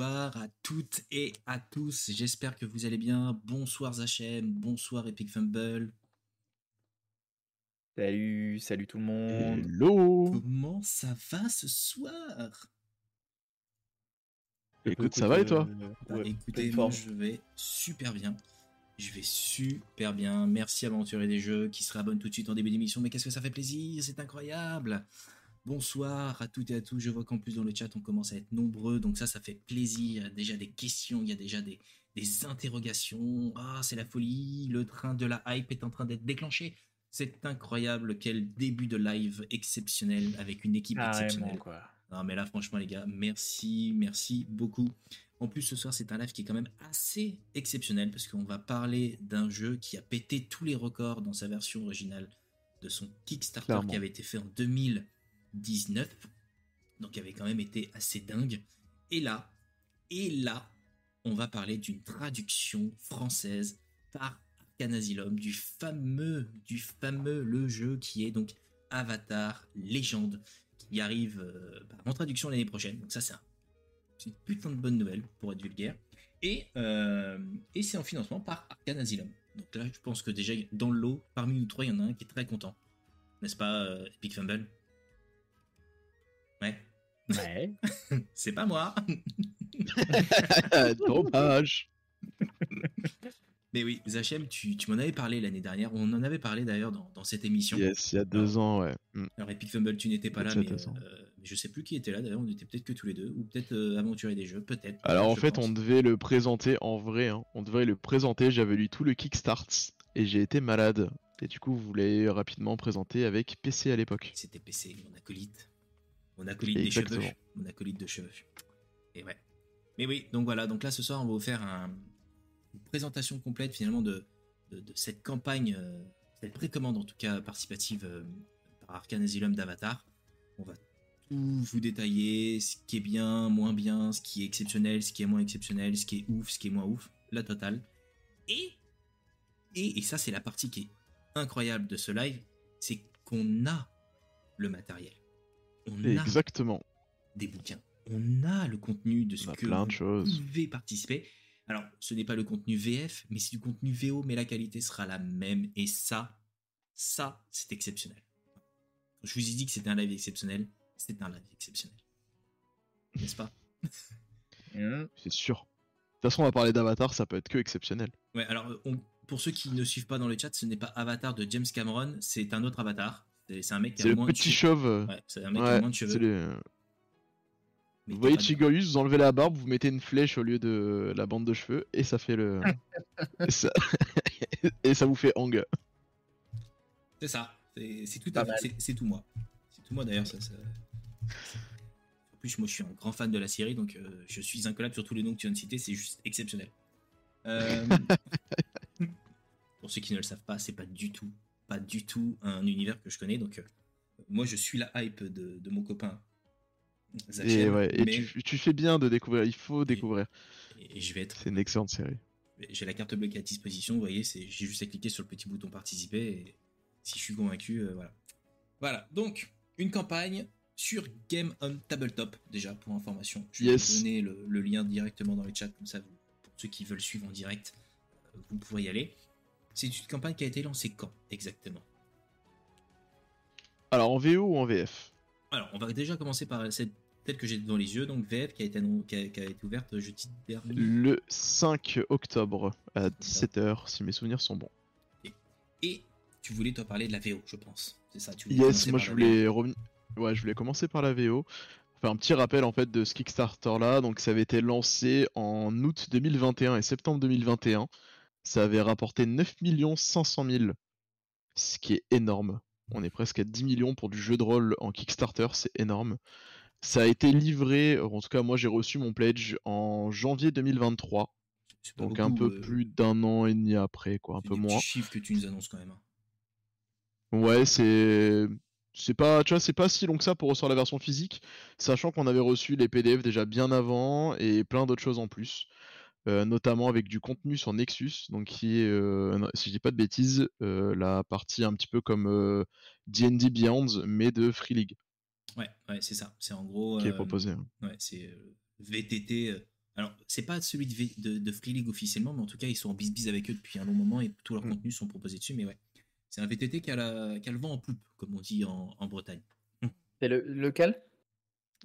bonsoir à toutes et à tous. J'espère que vous allez bien. Bonsoir Zachem, bonsoir Epic Fumble. Salut, salut tout le monde. Hello Comment ça va ce soir? Écoute, ça va et toi? Bah, Ouais, Écoutez, moi je vais super bien. Je vais super bien. Merci Aventurier des Jeux qui se réabonne tout de suite en début d'émission. Mais qu'est-ce que ça fait plaisir, c'est incroyable. Bonsoir à toutes et à tous. Je vois qu'en plus dans le chat on commence à être nombreux, donc ça, ça fait plaisir. Il y a déjà des questions, il y a déjà des, des interrogations. Ah, c'est la folie. Le train de la hype est en train d'être déclenché. C'est incroyable. Quel début de live exceptionnel avec une équipe exceptionnelle. quoi. Non, mais là, franchement, les gars, merci, merci beaucoup. En plus, ce soir, c'est un live qui est quand même assez exceptionnel parce qu'on va parler d'un jeu qui a pété tous les records dans sa version originale de son Kickstarter Clairement. qui avait été fait en 2019. Donc, avait quand même été assez dingue. Et là, et là, on va parler d'une traduction française par Arcane Asylum du fameux, du fameux le jeu qui est donc Avatar Légende qui arrive euh, bah, en traduction l'année prochaine. Donc ça, c'est un- c'est une putain de bonne nouvelle pour être vulgaire. Et, euh, et c'est en financement par Arcane Asylum. Donc là, je pense que déjà, dans le lot, parmi nous trois, il y en a un qui est très content. N'est-ce pas, euh, Epic Fumble? Ouais. Ouais. C'est pas moi Dommage Mais oui, Zachem, tu, tu m'en avais parlé l'année dernière. On en avait parlé d'ailleurs dans, dans cette émission. Yes, il y a deux ans, ouais. Mm. Alors Epic Fumble, tu n'étais pas là, mais, euh, mais je sais plus qui était là. D'ailleurs, on était peut-être que tous les deux, ou peut-être euh, Aventurier des Jeux, peut-être. Alors en fait, pense. on devait le présenter en vrai, hein. on devait le présenter, j'avais lu tout le Kickstart et j'ai été malade. Et du coup, vous l'avez rapidement présenté avec PC à l'époque. C'était PC, mon acolyte. Mon acolyte des cheveux. Mon acolyte de cheveux. Et ouais. Mais oui, donc voilà, donc là ce soir on va vous faire un- une présentation complète finalement de, de, de cette campagne, euh, cette précommande en tout cas participative euh, par Arcane Asylum d'Avatar. On va tout vous détailler, ce qui est bien, moins bien, ce qui est exceptionnel, ce qui est moins exceptionnel, ce qui est ouf, ce qui est moins ouf, la totale. Et, et, et ça c'est la partie qui est incroyable de ce live, c'est qu'on a le matériel. On a Exactement. des bouquins. On a le contenu de ce On a que plein de vous pouvez participer. Alors, ce n'est pas le contenu VF, mais c'est du contenu VO, mais la qualité sera la même. Et ça, ça, c'est exceptionnel. Je vous ai dit que c'était un live exceptionnel. C'est un live exceptionnel. N'est-ce pas? C'est sûr. De toute façon, on va parler d'Avatar, ça peut être que exceptionnel. Ouais, alors, on- pour ceux qui ne suivent pas dans le chat, ce n'est pas Avatar de James Cameron, c'est un autre Avatar. C'est un mec qui a le moins de petit cheveux. chauve. euh, Ouais, c'est un mec qui a moins de cheveux. mais Vous voyez de- Chigorius, vous enlevez la barbe, vous mettez une flèche au lieu de la bande de cheveux, et ça fait le. et, ça... et ça vous fait Hang. C'est ça. C'est tout, à tout moi. C'est tout moi d'ailleurs. Ça, ça- En plus, moi je suis un grand fan de la série, donc euh, je suis incollable sur tous les noms que tu viens de citer, c'est juste exceptionnel. Euh, Pour ceux qui ne le savent pas, c'est pas du tout, pas du tout un univers que je connais, donc euh, moi je suis la hype de, de mon copain. Et, ouais, et mais- tu, tu fais bien de découvrir, il faut découvrir. et je vais être C'est une excellente série. j'ai la carte bleue à disposition, vous voyez, c'est, j'ai juste à cliquer sur le petit bouton participer et si je suis convaincu, euh, voilà. Voilà, donc une campagne sur Game on Tabletop, déjà pour information. Je vais Yes. vous donner le, le lien directement dans le chat, comme ça, vous- pour ceux qui veulent suivre en direct, euh, vous pourrez y aller. C'est une campagne qui a été lancée quand exactement? Alors en VO ou en VF Alors, on va déjà commencer par cette telle que j'ai devant les yeux, donc VF qui a été, qui a, qui a été ouverte jeudi dernier. Le 5 octobre à 17h, si mes souvenirs sont bons. Et tu voulais toi parler de la VO, je pense. C'est ça, tu voulais Yes, moi je la voulais revenir. Ouais, je voulais commencer par la VO. Faire un petit rappel en fait de ce Kickstarter là. Donc ça avait été lancé en août 2021 et septembre 2021. Ça avait rapporté 9 500 000, ce qui est énorme. On est presque à 10 millions pour du jeu de rôle en Kickstarter, c'est énorme. Ça a été livré, en tout cas moi j'ai reçu mon pledge en janvier 2023, C'est pas donc un peu euh, plus d'un an et demi après, quoi, un c'est peu des moins. petits chiffres que tu nous annonces quand même. hein. Ouais, c'est c'est pas tu vois, c'est pas si long que ça pour recevoir la version physique, sachant qu'on avait reçu les PDF déjà bien avant et plein d'autres choses en plus. Euh, notamment avec du contenu sur Nexus, donc qui est, euh, si je dis pas de bêtises, euh, la partie un petit peu comme euh, D&D Beyond, mais de Free League, Ouais, ouais, c'est ça. C'est en gros. qui est euh, proposé. hein. Ouais, c'est euh, VTT. euh, Alors, c'est pas celui de, V- de, de Free League officiellement, mais en tout cas, ils sont en bis avec eux depuis un long moment et tous leurs Mm. contenus sont proposés dessus. Mais ouais, c'est un VTT qui a, la, qui a le vent en poupe, comme on dit en, en Bretagne. C'est le, lequel?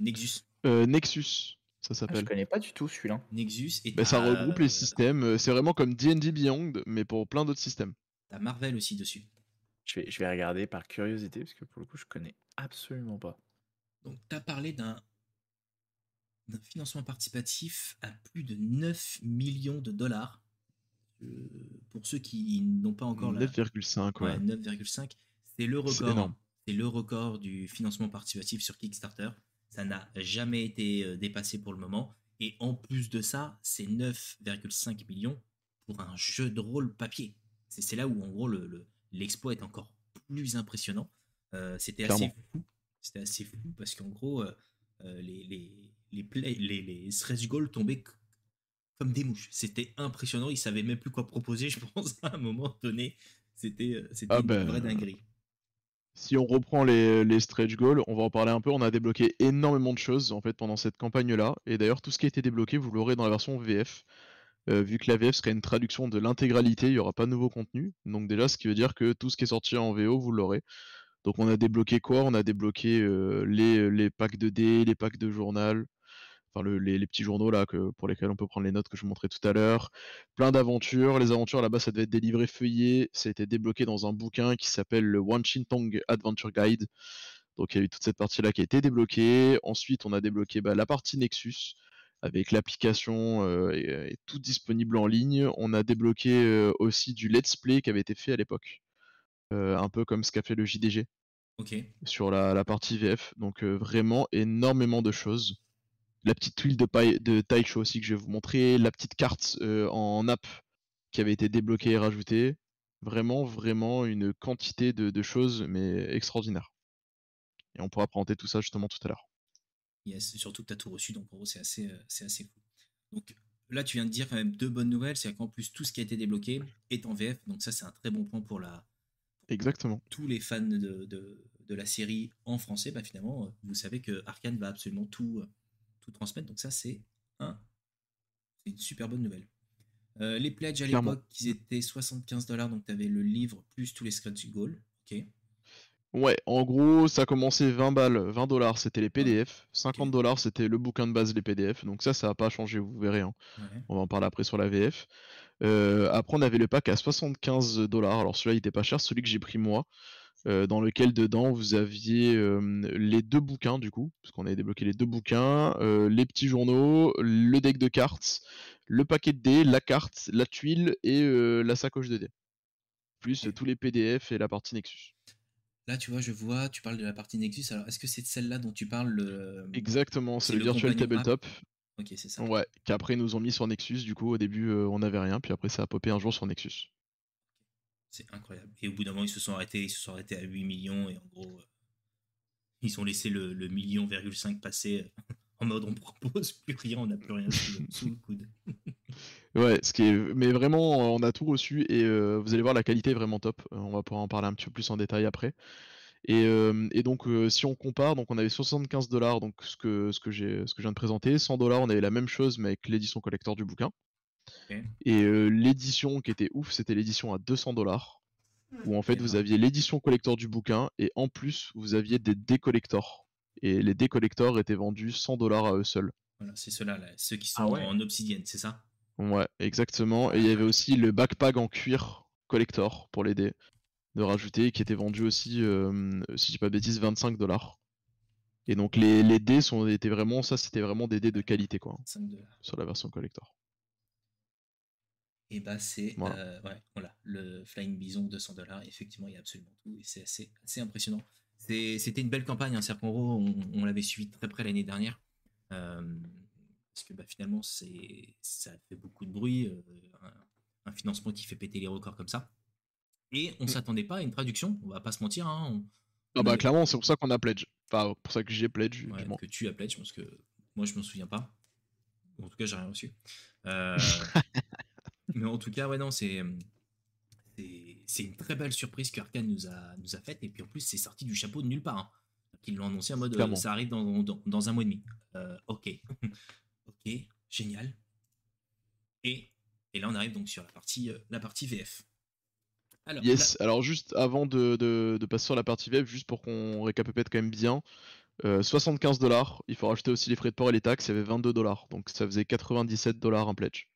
Nexus. Euh, Nexus, ça ah, Je s'appelle. connais pas du tout celui-là. Nexus et Bah, ça t'as, regroupe les systèmes. euh, C'est vraiment comme D&D Beyond, mais pour plein d'autres systèmes. T'as Marvel aussi dessus. Je vais, je vais regarder par curiosité parce que pour le coup, je connais absolument pas. Donc, tu as parlé d'un d'un financement participatif à plus de 9 millions de dollars. Euh, pour ceux qui n'ont pas encore la, 9,5, ouais. Ouais, 9,5. C'est le record. C'est le record du financement participatif sur Kickstarter. Ça n'a jamais été euh, dépassé pour le moment. Et en plus de ça, c'est 9,5 millions pour un jeu de rôle papier. C'est là où, en gros, le- le- l'exploit est encore plus impressionnant. Euh, C'était assez fou. C'était assez fou parce qu'en gros, euh, les, les, les, play- les, les stretch goals tombaient comme des mouches. C'était impressionnant. Ils savaient même plus quoi proposer, je pense, à un moment donné. C'était c'était Ah une ben, vraie dinguerie. Si on reprend les, stretch goals, on va en parler un peu. On a débloqué énormément de choses en fait pendant cette campagne-là. Et d'ailleurs, tout ce qui a été débloqué, vous l'aurez dans la version VF. Euh, vu que la VF serait une traduction de l'intégralité, il n'y aura pas de nouveau contenu. Donc déjà, ce qui veut dire que tout ce qui est sorti en VO, vous l'aurez. Donc on a débloqué quoi? On a débloqué euh, les packs de dés, les packs de journal, enfin le- les, les petits journaux là que, pour lesquels on peut prendre les notes que je vous montrais tout à l'heure. Plein d'aventures. Les aventures là-bas, ça devait être des livrets feuillés. Ça a été débloqué dans un bouquin qui s'appelle le Wan Chin Tong Adventure Guide. Donc il y a eu toute cette partie-là qui a été débloquée. Ensuite, on a débloqué bah, la partie Nexus avec l'application euh, et, et tout disponible en ligne. On a débloqué euh, aussi du let's play qui avait été fait à l'époque, Euh, un peu comme ce qu'a fait le JDG Ok. sur la, la partie VF. Donc euh, vraiment énormément de choses. La petite tuile de, paille, de Taicho aussi que je vais vous montrer. La petite carte euh, en app qui avait été débloquée et rajoutée. Vraiment, vraiment une quantité de, de choses, mais extraordinaire. Et on pourra présenter tout ça justement tout à l'heure. Yes, surtout que tu as tout reçu, donc en gros, c'est assez, euh, c'est assez fou. Donc là, tu viens de dire quand même deux bonnes nouvelles, c'est qu'en plus, tout ce qui a été débloqué est en VF, donc ça, c'est un très bon point pour la, Exactement. tous les fans de, de, de la série en français. Bah, finalement, euh, vous savez que Arkane va absolument tout, tout transmettre, donc ça, c'est un, une super bonne nouvelle. Euh, les pledges à l'époque, ils étaient 75 dollars, donc tu avais le livre plus tous les scratch goals. Ok. Ouais, en gros, ça commençait 20 balles, 20 dollars, c'était les PDF. 50 dollars, c'était le bouquin de base, les PDF. Donc ça, ça n'a pas changé, vous verrez. hein. Ouais. On va en parler après sur la VF. Euh, après, on avait le pack à 75 dollars. Alors celui-là, il était pas cher, celui que j'ai pris moi, euh, dans lequel dedans vous aviez euh, les deux bouquins du coup, parce qu'on avait débloqué les deux bouquins, euh, les petits journaux, le deck de cartes, le paquet de dés, la carte, la tuile et la sacoche de dés. Plus tous les PDF et la partie Nexus. Là, tu vois, je vois, tu parles de la partie Nexus. Alors, est-ce que c'est de celle-là dont tu parles le... Exactement, c'est le le Virtual. Tabletop. Ok, c'est ça. Ouais, qu'après ils nous ont mis sur Nexus. Du coup, au début, on n'avait rien, puis après, ça a popé un jour sur Nexus. C'est incroyable. Et au bout d'un moment, ils se sont arrêtés, ils se sont arrêtés à 8 millions et en gros, euh, ils ont laissé le, le million virgule 5 passer euh, en mode on propose plus rien, on n'a plus rien sous le, coude. Ouais, ce qui est... mais vraiment, on a tout reçu et euh, vous allez voir, la qualité est vraiment top. On va pouvoir en parler un petit peu plus en détail après. Et, euh, et donc, euh, si on compare, donc on avait 75 dollars, donc ce que, ce, que j'ai, ce que je viens de présenter. 100 dollars, on avait la même chose, mais avec l'édition collector du bouquin. Et euh, l'édition qui était ouf, c'était l'édition à 200 dollars. Où en fait, vous aviez l'édition collector du bouquin et en plus, vous aviez des décollectors. Et les décollectors étaient vendus 100 dollars à eux seuls. Voilà, c'est ceux-là, là, ceux qui sont Ah ouais. en obsidienne, c'est ça? Ouais, exactement. Et il y avait aussi le backpack en cuir collector pour les dés de rajouter qui était vendu aussi, euh, si je dis pas de bêtises, 25 dollars. Et donc les, les dés sont, étaient vraiment, ça c'était vraiment des dés de qualité quoi, 5 dollars. sur la version collector. Et bah, c'est Voilà. euh, ouais, voilà, le Flying Bison 200 dollars. Effectivement, il y a absolument tout et c'est assez, assez impressionnant. C'était une belle campagne, hein, gros, on, on l'avait suivi très près l'année dernière. Euh, parce que bah, finalement, c'est ça fait beaucoup de bruit, euh, un, un financement qui fait péter les records comme ça. Et on Mm. s'attendait pas à une traduction, on va pas se mentir. Hein, on- Ah bah avait- clairement, c'est pour ça qu'on a pledge. Enfin, pour ça que j'ai pledge, Ouais, que tu as pledge, parce que moi je m'en souviens pas. En tout cas, j'ai rien reçu. Euh, mais en tout cas, ouais, non, c'est c'est- c'est une très belle surprise que Arkane nous a, nous a faite. Et puis en plus, c'est sorti du chapeau de nulle part. Hein. Ils l'ont annoncé en mode euh, ça arrive dans, dans, dans un mois et demi. Euh, ok. ok, génial. Et, et là, on arrive donc sur la partie, euh, la partie VF. Alors, yes, alors juste avant de, de, de, passer sur la partie VF, juste pour qu'on récapitule quand même bien, 75 dollars, il faut rajouter aussi les frais de port et les taxes, il y avait 22 dollars, donc ça faisait 97 dollars un pledge.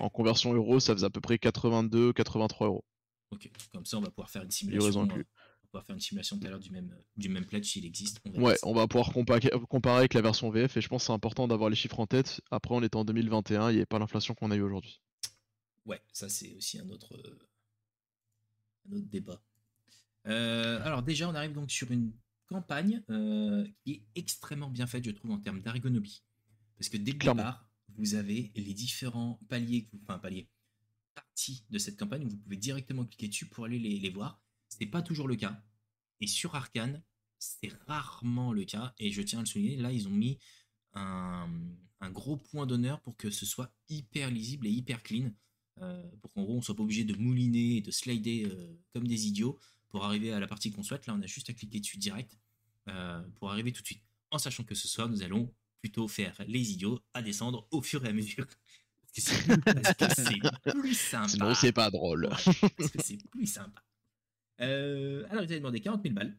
En conversion euro, ça faisait à peu près 82-83 euros. Ok, comme ça on va pouvoir faire une simulation. On va pouvoir faire une simulation tout à l'heure du même, du même pledge s'il existe. ouais, on va pouvoir comparer, avec la version VF et je pense que c'est important d'avoir les chiffres en tête. Après, on est en 2021, il n'y a pas l'inflation qu'on a eu aujourd'hui. Ouais, ça c'est aussi un autre, un autre débat. Euh, alors déjà, on arrive donc sur une campagne euh, qui est extrêmement bien faite, je trouve, en termes d'ergonomie. Parce que dès le départ, vous avez les différents paliers, enfin paliers, parties de cette campagne, vous pouvez directement cliquer dessus pour aller les, voir. Ce n'est pas toujours le cas. Et sur Arkane, c'est rarement le cas. Et je tiens à le souligner, là, ils ont mis un, gros point d'honneur pour que ce soit hyper lisible et hyper clean. Euh, pour qu'en gros, on soit pas obligé de mouliner et de slider euh, comme des idiots pour arriver à la partie qu'on souhaite. Là, on a juste à cliquer dessus direct euh, pour arriver tout de suite. En sachant que ce soir, nous allons plutôt faire les idiots à descendre au fur et à mesure. Parce que c'est plus sympa. Sinon, c'est pas drôle. parce que c'est plus sympa. Euh, alors, ils avaient demandé 40 000 balles.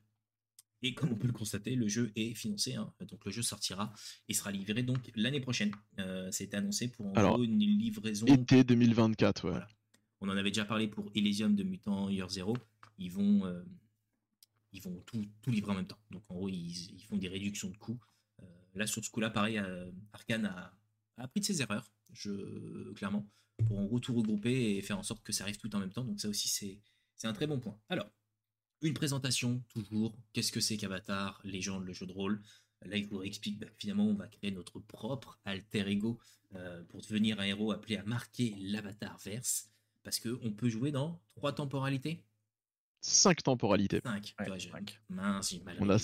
Et comme on peut le constater, le jeu est financé. Hein. Donc, le jeu sortira et sera livré donc l'année prochaine. Euh, C'était annoncé pour en une livraison. Été 2024, ouais. On en avait déjà parlé pour Elysium de Mutant Year Zero ils vont, euh, ils vont tout, tout, livrer en même temps. Donc en gros, ils, ils font des réductions de coûts. Euh, là, sur ce coup-là, pareil, euh, Arkane a, a, appris de ses erreurs, je, clairement, pour en gros tout regrouper et faire en sorte que ça arrive tout en même temps. Donc ça aussi, c'est un très bon point. Alors, une présentation, toujours. Qu'est-ce que c'est qu'Avatar, légende, le jeu de rôle? Là, il vous explique que bah, finalement, on va créer notre propre alter ego pour devenir un héros appelé à marquer l'avatar verse. Parce qu'on peut jouer dans trois temporalités? 5 temporalités. 5. Mince, on a...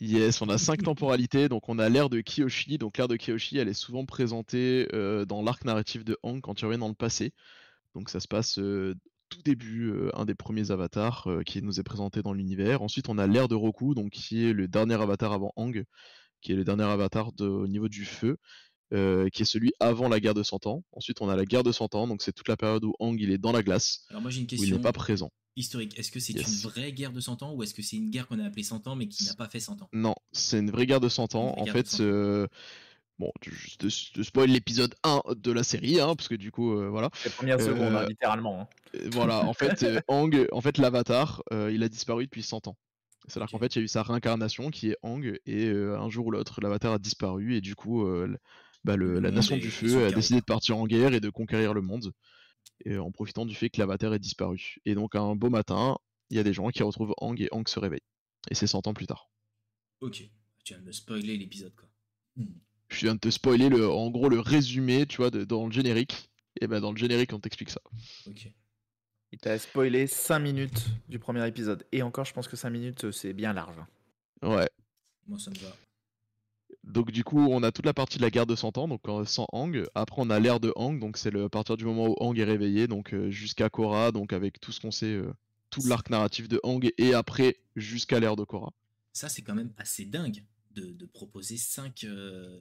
Yes, on a 5 temporalités. Donc on a l'ère de Kiyoshi. Donc l'ère de Kiyoshi, elle est souvent présentée euh, dans l'arc narratif de Hang quand tu reviens dans le passé. Donc ça se passe euh, tout début, euh, un des premiers avatars qui nous est présenté dans l'univers. Ensuite on a l'ère de Roku, donc qui est le dernier avatar avant Hang, qui est le dernier avatar de, au niveau du feu. qui est celui avant la guerre de 100 ans. Ensuite, on a la guerre de 100 ans, donc c'est toute la période où Hang il est dans la glace, Alors moi j'ai une question. où il n'est pas présent historique. Est-ce que c'est une vraie guerre de 100 ans ou est-ce que c'est une guerre qu'on a appelée 100 ans mais qui n'a pas fait 100 ans? Non, c'est une vraie guerre de 100 ans. En fait, euh, bon, je, je, spoil l'épisode 1 de la série, hein, parce que du coup, euh, voilà. Les premières secondes, hein, euh, littéralement. Hein. Voilà, en fait, Hang, en fait, l'avatar, il a disparu depuis 100 ans. C'est-à-dire qu'en fait, il y a eu sa réincarnation qui est Hang, et un jour ou l'autre, l'avatar a disparu, et du coup, bah, le, la Nation du Feu a décidé de partir en guerre et de conquérir le monde et en profitant du fait que l'avatar est disparu. Et donc un beau matin, il y a des gens qui retrouvent Hang et Hang se réveille. Et c'est 100 ans plus tard. Ok, tu viens de me spoiler l'épisode quoi. Hmm. Je viens de te spoiler le, en gros le résumé, tu vois, dans le générique. Et ben dans le générique on t'explique ça. Ok. Il t'a spoilé 5 minutes du premier épisode. Et encore, je pense que 5 minutes, c'est bien large. Ouais. Moi, ça me va. Donc du coup, on a toute la partie de la guerre de 100 ans, donc sans Hang. Après, on a l'ère de Hang, donc c'est à partir du moment où Hang est réveillé, donc euh, jusqu'à Korra, donc avec tout ce qu'on sait, euh, tout l'arc narratif de Hang, et après jusqu'à l'ère de Korra. Ça, c'est quand même assez dingue de, proposer 5 euh,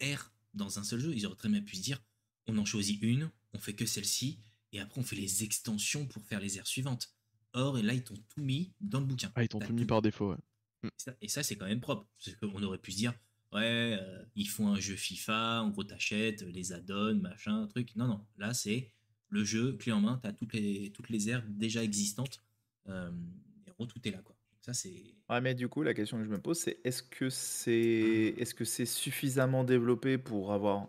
ères dans un seul jeu. Ils auraient très bien pu se dire, on en choisit une, on fait que celle-ci, et après on fait les extensions pour faire les ères suivantes. Or, et là, ils t'ont tout mis dans le bouquin. Ah, ils t'ont tout mis par défaut, ouais. Mm. Et ça, c'est quand même propre. Parce qu'on aurait pu se dire, ouais, euh, ils font un jeu FIFA, en gros, t'achètes les add-ons, machin, truc. Non, non. Là, c'est le jeu, clé en main, t'as toutes les, toutes les aires déjà existantes. Euh, et en gros, tout est là, quoi. Ça, c'est. Ouais, mais du coup, la question que je me pose, c'est est-ce que c'est est -ce c'est suffisamment développé pour avoir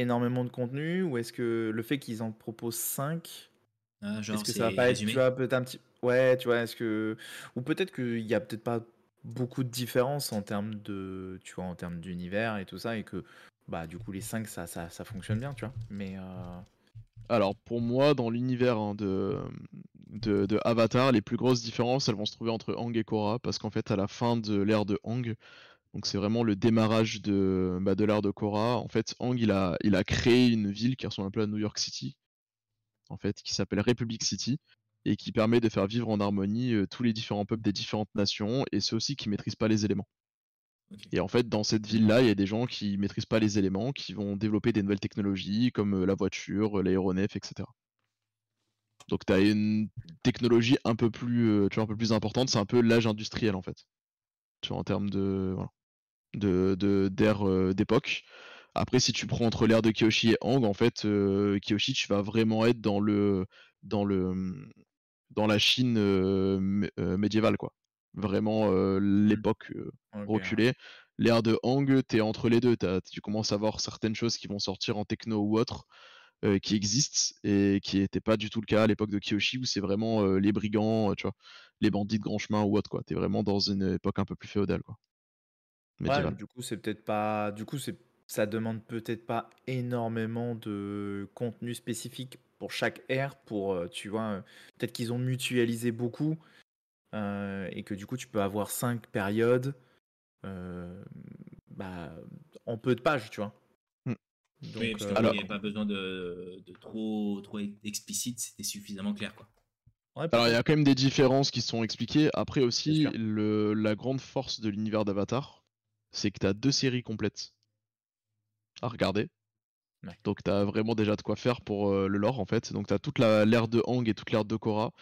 énormément de contenu ou est-ce que le fait qu'ils en proposent 5 ah, est-ce que ça va pas être tu vois, peut-être un petit ouais tu vois est-ce que ou peut-être qu'il y a peut-être pas beaucoup de différences en termes de, tu vois, en termes d'univers et tout ça, et que, bah, du coup, les 5, ça, ça, ça fonctionne bien, tu vois. Mais. Euh... Alors, pour moi, dans l'univers hein, de, de, Avatar, les plus grosses différences, elles vont se trouver entre Hang et Korra, parce qu'en fait, à la fin de l'ère de Hang, donc c'est vraiment le démarrage de, bah, de l'ère de Korra, en fait, Hang, il a, il a créé une ville qui ressemble un peu à New York City, en fait, qui s'appelle Republic City, et qui permet de faire vivre en harmonie tous les différents peuples des différentes nations, et ceux aussi qui maîtrisent pas les éléments. Et en fait, dans cette ville-là, il y a des gens qui maîtrisent pas les éléments, qui vont développer des nouvelles technologies comme la voiture, l'aéronef, etc. Donc tu as une technologie un peu plus, tu vois, un peu plus importante, c'est un peu l'âge industriel en fait. Tu vois, en termes de, voilà, de, de- d'ère euh, d'époque. Après, si tu prends entre l'ère de Kyoshi et Hang, en fait, euh, Kyoshi, tu vas vraiment être dans le, dans le, hum, dans la Chine mé- médiévale, quoi. Vraiment euh, l'époque reculée. L'ère de Hang, t'es entre les deux. T'as- tu commences à voir certaines choses qui vont sortir en techno ou autre, euh, qui existent et qui n'étaient pas du tout le cas à l'époque de Kyoshi, où c'est vraiment euh, les brigands, euh, tu vois, les bandits de grand chemin ou autre, quoi. T'es vraiment dans une époque un peu plus féodale, quoi. Ouais, du coup, c'est peut-être pas. Du coup, c'est ça demande peut-être pas énormément de contenu spécifique pour chaque ère. Pour, euh, tu vois, euh, peut-être qu'ils ont mutualisé beaucoup euh, et que du coup, tu peux avoir cinq périodes euh, bah, en peu de pages, tu vois. Mm. oui, Donc, parce qu'il alors- n'y avait pas besoin de, de trop, trop explicite, c'était suffisamment clair. Quoi. Alors il y a quand même des différences qui sont expliquées. Après aussi, le, la grande force de l'univers d'Avatar, c'est que tu as deux séries complètes à regarder. Ouais. Donc tu as vraiment déjà de quoi faire pour euh, le lore en fait. Donc tu as toute la- l'ère de Hang et toute l'ère de Korra.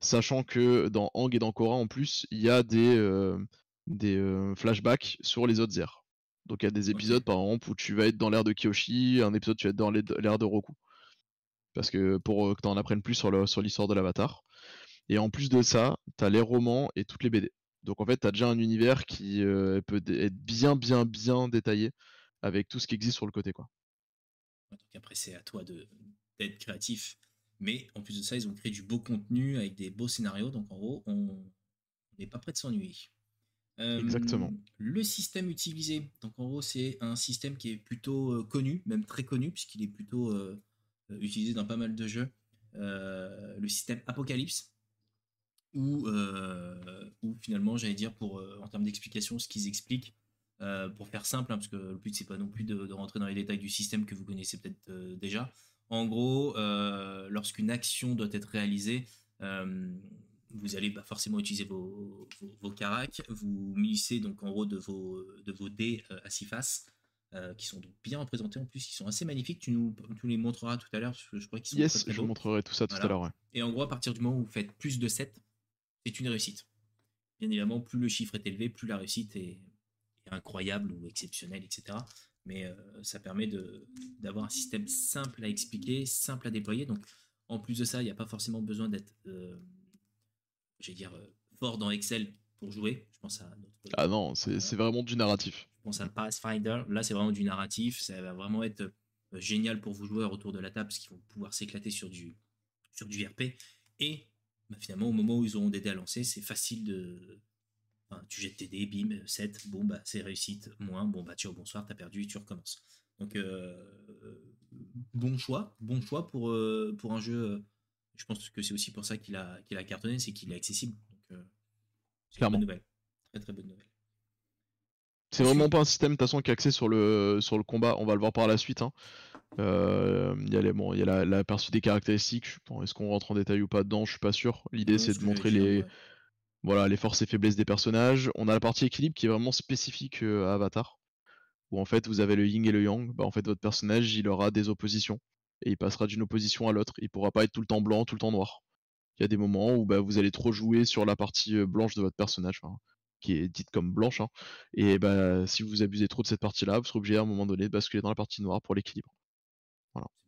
Sachant que dans Hang et dans Korra en plus, il y a des, euh, des euh, flashbacks sur les autres ères. Donc il y a des épisodes par exemple où tu vas être dans l'ère de Kyoshi, un épisode tu vas être dans l'ère de Roku. Parce que pour que tu en apprennes plus sur le- sur l'histoire de l'Avatar. Et en plus de ça, t'as les romans et toutes les BD. Donc en fait, t'as déjà un univers qui peut être bien, bien, bien détaillé avec tout ce qui existe sur le côté, quoi. Donc après, c'est à toi d'être créatif. Mais en plus de ça, ils ont créé du beau contenu avec des beaux scénarios. Donc en gros, on n'est pas prêt de s'ennuyer. Euh, Exactement. Le système utilisé, donc en gros, c'est un système qui est plutôt euh, connu, même très connu, puisqu'il est plutôt euh, utilisé dans pas mal de jeux. Le système Apocalypse, où, où finalement, j'allais dire, pour, en termes d'explication, ce qu'ils expliquent, euh, pour faire simple, hein, parce que le but, c'est pas non plus de, de rentrer dans les détails du système que vous connaissez peut-être euh, déjà. En gros, euh, lorsqu'une action doit être réalisée, vous allez bah, forcément utiliser vos, vos, vos caracs, vous munissez donc en gros de vos, de vos dés à six faces, qui sont donc bien représentés en plus, qui sont assez magnifiques. Tu nous, tu les montreras tout à l'heure, parce que je crois qu'ils sont très Yes, très je vous montrerai tout ça tout à l'heure, ouais. Et en gros, à partir du moment où vous faites plus de 7, c'est une réussite. Bien évidemment, plus le chiffre est élevé, plus la réussite est incroyable ou exceptionnelle, etc. Mais euh, ça permet de- d'avoir un système simple à expliquer, simple à déployer. Donc, en plus de ça, il n'y a pas forcément besoin d'être, euh, j'allais dire, euh, fort dans Excel pour jouer. Je pense à notre Ah non, c'est vraiment du narratif. je pense à Pathfinder. Là, c'est vraiment du narratif. Ça va vraiment être génial pour vos joueurs autour de la table parce qu'ils vont pouvoir s'éclater sur du, sur du RP. Et bah, finalement, au moment où ils auront des dés à lancer, c'est facile de. Tu jettes tes dés, bim, 7, bon, bah, c'est réussite, moins, bon, bah, ciao, bonsoir, t'as perdu, tu recommences. Donc, euh, bon choix, bon choix pour, euh, pour un jeu. euh, je pense que c'est aussi pour ça qu'il a, qu'il a cartonné, c'est qu'il est accessible. Donc, euh, c'est une bonne nouvelle. Très, très bonne nouvelle. C'est vraiment pas un système de toute façon qui est axé sur le, sur le combat, on va le voir par la suite. hein. Euh, Il y a, les, bon, il y a la, l'aperçu des caractéristiques, je- bon, est-ce qu'on rentre en détail ou pas dedans, je suis pas sûr. L'idée c'est ce de montrer les, ouais. Voilà, les forces et faiblesses des personnages. On a la partie équilibre qui est vraiment spécifique euh, à Avatar, où en fait vous avez le yin et le yang. Bah, en fait, votre personnage il aura des oppositions et il passera d'une opposition à l'autre. Il pourra pas être tout le temps blanc, tout le temps noir. Il y a des moments où bah, vous allez trop jouer sur la partie euh, blanche de votre personnage, qui est dite comme blanche. hein. Et bah, si vous abusez trop de cette partie-là, vous serez obligé à un moment donné de basculer dans la partie noire pour l'équilibre.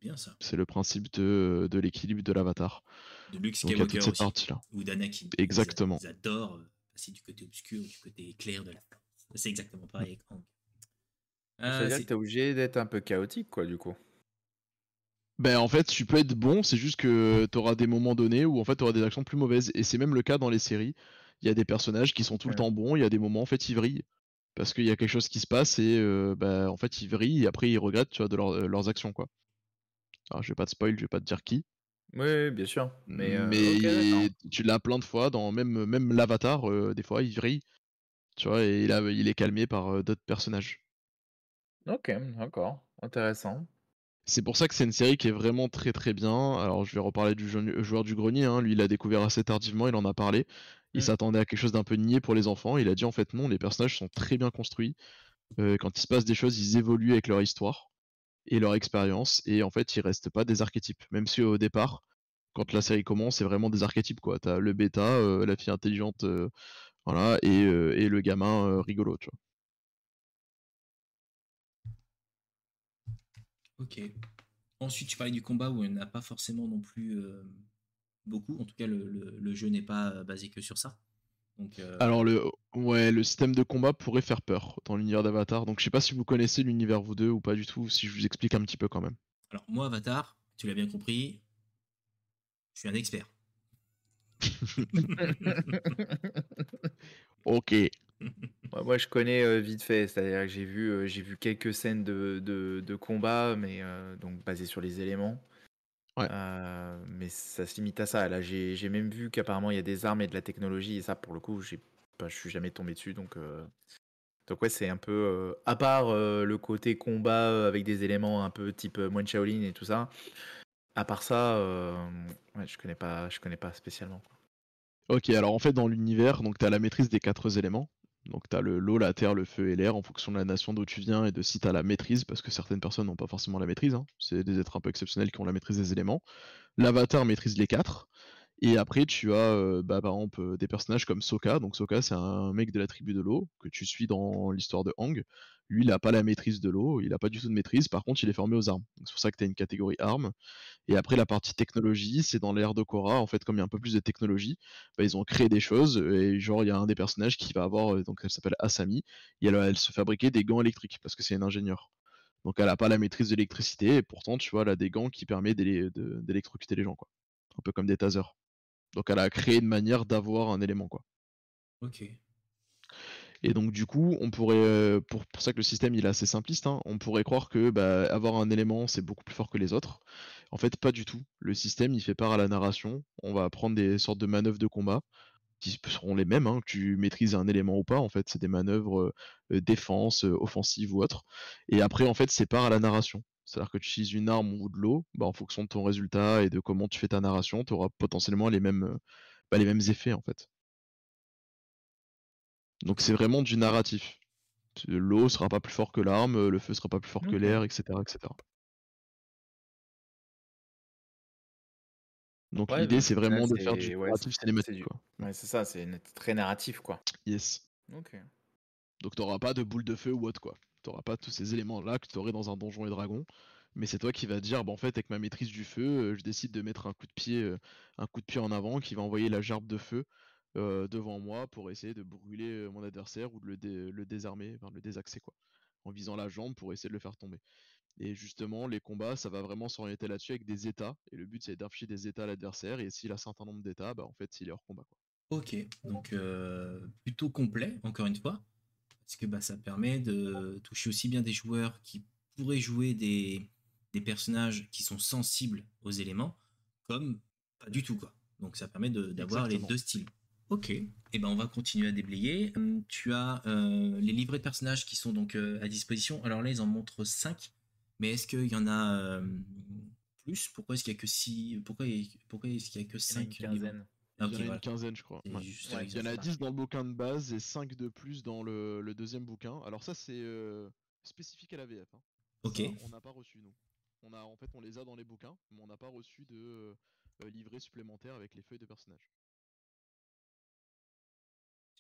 C'est bien ça. C'est le principe de, de l'équilibre de l'avatar. De Luke Donc il y a toute Skywalker cette aussi. partie-là. Ou d'Anakin. Exactement. Ils, ils adorent euh, passer du côté obscur ou du côté clair de la force. C'est exactement pareil avec Hank. Ça Euh, que t'es obligé d'être un peu chaotique, quoi, du coup. Ben en fait, tu peux être bon, c'est juste que tu auras des moments donnés où en fait tu auras des actions plus mauvaises. Et c'est même le cas dans les séries. Il y a des personnages qui sont tout le temps bons, il y a des moments en fait ils vrillent. Parce qu'il y a quelque chose qui se passe et euh, bah, en fait ils vrillent et après ils regrettent tu vois, de leur- euh, leurs actions quoi. Alors je vais pas te spoil, je vais pas te dire qui. Oui, bien sûr. Mais, euh, mais tu l'as plein de fois dans même, même l'avatar, euh, des fois il vrille. Tu vois, et là il est calmé par euh, d'autres personnages. Ok, d'accord. Intéressant. C'est pour ça que c'est une série qui est vraiment très très bien. Alors je vais reparler du joueur du grenier, hein. lui il a découvert assez tardivement, il en a parlé. Il mm. s'attendait à quelque chose d'un peu niais pour les enfants, il a dit en fait non, les personnages sont très bien construits. Quand il se passe des choses, ils évoluent avec leur histoire et leur expérience, et en fait ils restent pas des archétypes. Même si au départ, quand la série commence, c'est vraiment des archétypes quoi. T'as le bêta, euh, la fille intelligente, euh, voilà, et, et, le gamin rigolo, tu vois. Ok. Ensuite, tu parlais du combat où il n'y pas forcément non plus euh, beaucoup. En tout cas, le, jeu n'est pas euh, basé que sur ça. Donc, euh, Alors, le, ouais, le système de combat pourrait faire peur dans l'univers d'Avatar. Donc, je sais pas si vous connaissez l'univers vous deux ou pas du tout, si je vous explique un petit peu quand même. Alors, moi, Avatar, tu l'as bien compris, je suis un expert. ok moi, je connais euh, vite fait, c'est-à-dire que j'ai vu, euh, j'ai vu quelques scènes de, de, combat, mais euh, donc basées sur les éléments. Mais ça se limite à ça. Là, j'ai même vu qu'apparemment il y a des armes et de la technologie, et ça, pour le coup, j'ai, je suis jamais tombé dessus. Donc, donc ouais, c'est un peu à part le côté combat avec des éléments un peu type Moine Shaolin et tout ça. À part ça, ouais, je connais pas, je connais pas spécialement. Ok, alors en fait dans l'univers, donc tu as la maîtrise des quatre éléments. Donc tu as l'eau, la terre, le feu et l'air en fonction de la nation d'où tu viens et de si tu as la maîtrise, parce que certaines personnes n'ont pas forcément la maîtrise. Hein. C'est des êtres un peu exceptionnels qui ont la maîtrise des éléments. L'avatar maîtrise les quatre. Et après, tu as bah, par exemple des personnages comme Sokka. Donc Sokka, c'est un mec de la tribu de l'eau que tu suis dans l'histoire de Hang. Lui, il n'a pas la maîtrise de l'eau, il n'a pas du tout de maîtrise. Par contre, il est formé aux armes. C'est pour ça que tu as une catégorie armes. Et après, la partie technologie, c'est dans l'ère de Korra. En fait, comme il y a un peu plus de technologie, bah, ils ont créé des choses. Et genre, il y a un des personnages qui va avoir, donc elle s'appelle Asami, et elle, elle se fabriquer des gants électriques parce que c'est une ingénieure. Donc elle n'a pas la maîtrise de l'électricité, et pourtant, tu vois, elle a des gants qui permettent d'électrocuter les gens, quoi. Un peu comme des tasers. Donc elle a créé une manière d'avoir un élément, quoi. Ok. Et donc du coup, on pourrait, euh, pour, pour ça que le système il est assez simpliste, hein, on pourrait croire que bah, avoir un élément c'est beaucoup plus fort que les autres. En fait, pas du tout. Le système il fait part à la narration. On va apprendre des sortes de manœuvres de combat qui seront les mêmes, hein, que tu maîtrises un élément ou pas. En fait, c'est des manœuvres euh, euh, défense, offensive ou autre. Et après, en fait, c'est part à la narration. C'est-à-dire que tu utilises une arme ou de l'eau, bah, en fonction de ton résultat et de comment tu fais ta narration, tu auras potentiellement les mêmes, bah, les mêmes effets en fait. Donc c'est vraiment du narratif. L'eau sera pas plus fort que l'arme, le feu sera pas plus fort que l'air, etc., etc. Donc l'idée c'est vraiment de faire du narratif cinématique. Ouais, c'est ça, c'est très narratif quoi. Yes. Ok. Donc t'auras pas de boule de feu ou autre quoi. T'auras pas tous ces éléments là que tu aurais dans un donjon et dragon. Mais c'est toi qui vas dire, bah, en fait, avec ma maîtrise du feu, je décide de mettre un coup de pied, un coup de pied en avant qui va envoyer la gerbe de feu euh, devant moi pour essayer de brûler euh, mon adversaire ou de le, désarmer, enfin le désaxer quoi, en visant la jambe pour essayer de le faire tomber. Et justement, les combats, ça va vraiment s'orienter là-dessus avec des états. Et le but, c'est d'infliger des états à l'adversaire. Et s'il a un certain nombre d'états, bah, en fait, il est hors combat. Ok, donc euh, plutôt complet, encore une fois. Parce que bah, ça permet de toucher aussi bien des joueurs qui pourraient jouer des, des personnages qui sont sensibles aux éléments, comme pas du tout. quoi. Donc ça permet d'avoir les deux styles. Ok, et eh ben on va continuer à déblayer. Hum, tu as euh, les livrets de personnages qui sont donc euh, à disposition. Alors là, ils en montrent 5, mais est-ce qu'il y en a euh, plus? Pourquoi est-ce qu'il y a que 6 Pourquoi, pourquoi est-ce qu'il y a que 5 Il y en a une quinzaine. Il y en a une quinzaine, je crois. il y en a 10 dans le bouquin de base et 5 de plus dans le, deuxième bouquin. Alors ça, c'est spécifique à la VF. Hein. Ok. on n'a pas reçu, nous. On a, en fait, on les a dans les bouquins, mais on n'a pas reçu de livret supplémentaire avec les feuilles de personnages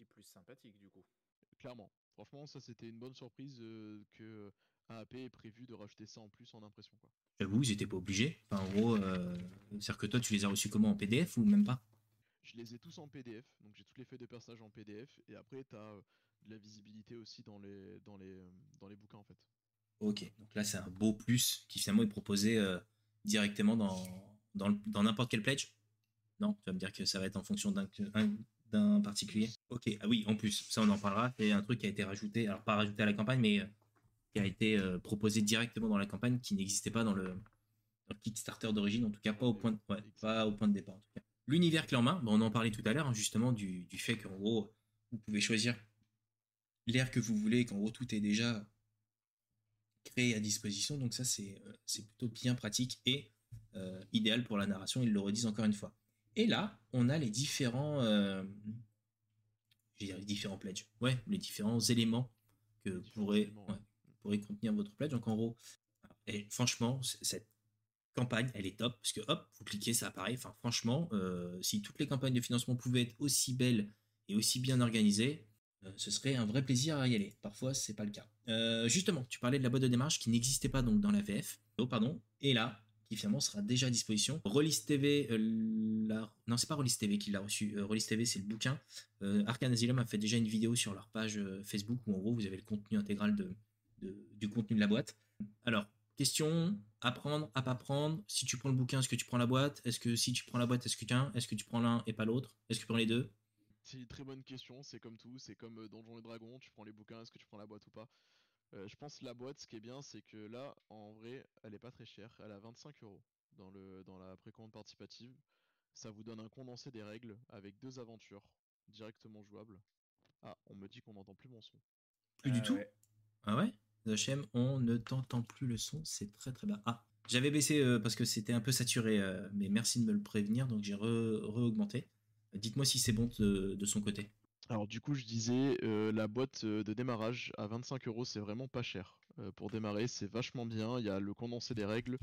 plus sympathique du coup. Clairement. Franchement, ça c'était une bonne surprise euh, que AAP ait prévu de rajouter ça en plus en impression. Quoi. J'avoue, ils n'étaient pas obligés. en gros, euh, c'est-à-dire que toi, tu les as reçus comment? En PDF ou même pas? Je les ai tous en PDF. Donc j'ai toutes les feuilles de personnage en PDF. Et après, tu as euh, de la visibilité aussi dans les, dans, les, dans les bouquins en fait. Ok, donc là c'est un beau plus qui finalement est proposé directement dans, dans n'importe quel pledge? Non, tu vas me dire que ça va être en fonction d'un d'un particulier? Ok, ah oui, en plus, ça on en parlera. C'est un truc qui a été rajouté, alors pas rajouté à la campagne, mais euh, qui a été euh, proposé directement dans la campagne, qui n'existait pas dans le, Kickstarter d'origine, en tout cas pas au point de, pas au point de départ. En tout cas. L'univers clé en main, on en parlait tout à l'heure, hein, justement, du, fait qu'en gros, vous pouvez choisir l'air que vous voulez, qu'en gros tout est déjà créé à disposition. Donc ça, c'est c'est plutôt bien pratique et idéal pour la narration. Ils le redisent encore une fois. Et là, on a les différents, les différents pledges. Ouais, les différents éléments que pourrait, pourrait contenir votre pledge. Donc en gros, et franchement, cette campagne, elle est top, parce que hop, vous cliquez, ça apparaît. Enfin, franchement, euh, si toutes les campagnes de financement pouvaient être aussi belles et aussi bien organisées, euh, ce serait un vrai plaisir à y aller. Parfois, c'est pas le cas. Euh, justement, tu parlais de la boîte de démarche qui n'existait pas donc dans la VF. Oh, pardon. Et là, qui finalement sera déjà à disposition. Release TV, la... non, c'est pas Release TV qui l'a reçu. Release TV, c'est le bouquin. Arcane Asylum a fait déjà une vidéo sur leur page Facebook où en gros vous avez le contenu intégral de, du contenu de la boîte. Alors, Question, apprendre, à pas prendre. Si tu prends le bouquin, est-ce que tu prends la boîte? Est-ce que si tu prends la boîte, est-ce que qu'un? Est-ce que tu prends l'un et pas l'autre? Est-ce que tu prends les deux? C'est une très bonne question. C'est comme tout. C'est comme euh, Donjons et Dragons. Tu prends les bouquins, est-ce que tu prends la boîte ou pas? Euh, Je pense la boîte, ce qui est bien, c'est que là, en vrai, elle est pas très chère. Elle a 25 euros dans, le, dans la précommande participative. Ça vous donne un condensé des règles avec deux aventures directement jouables. Ah, on me dit qu'on n'entend plus mon son. Plus du euh, tout? Ah ouais? HM, on ne t'entend plus le son, c'est très très bas. Ah, j'avais baissé euh, parce que c'était un peu saturé, euh, mais merci de me le prévenir, donc j'ai re-augmenté. Dites-moi si c'est bon de, son côté. Alors du coup, je disais, euh, la boîte de démarrage à 25 euros, c'est vraiment pas cher. pour démarrer, c'est vachement bien. Il y a le condensé des règles.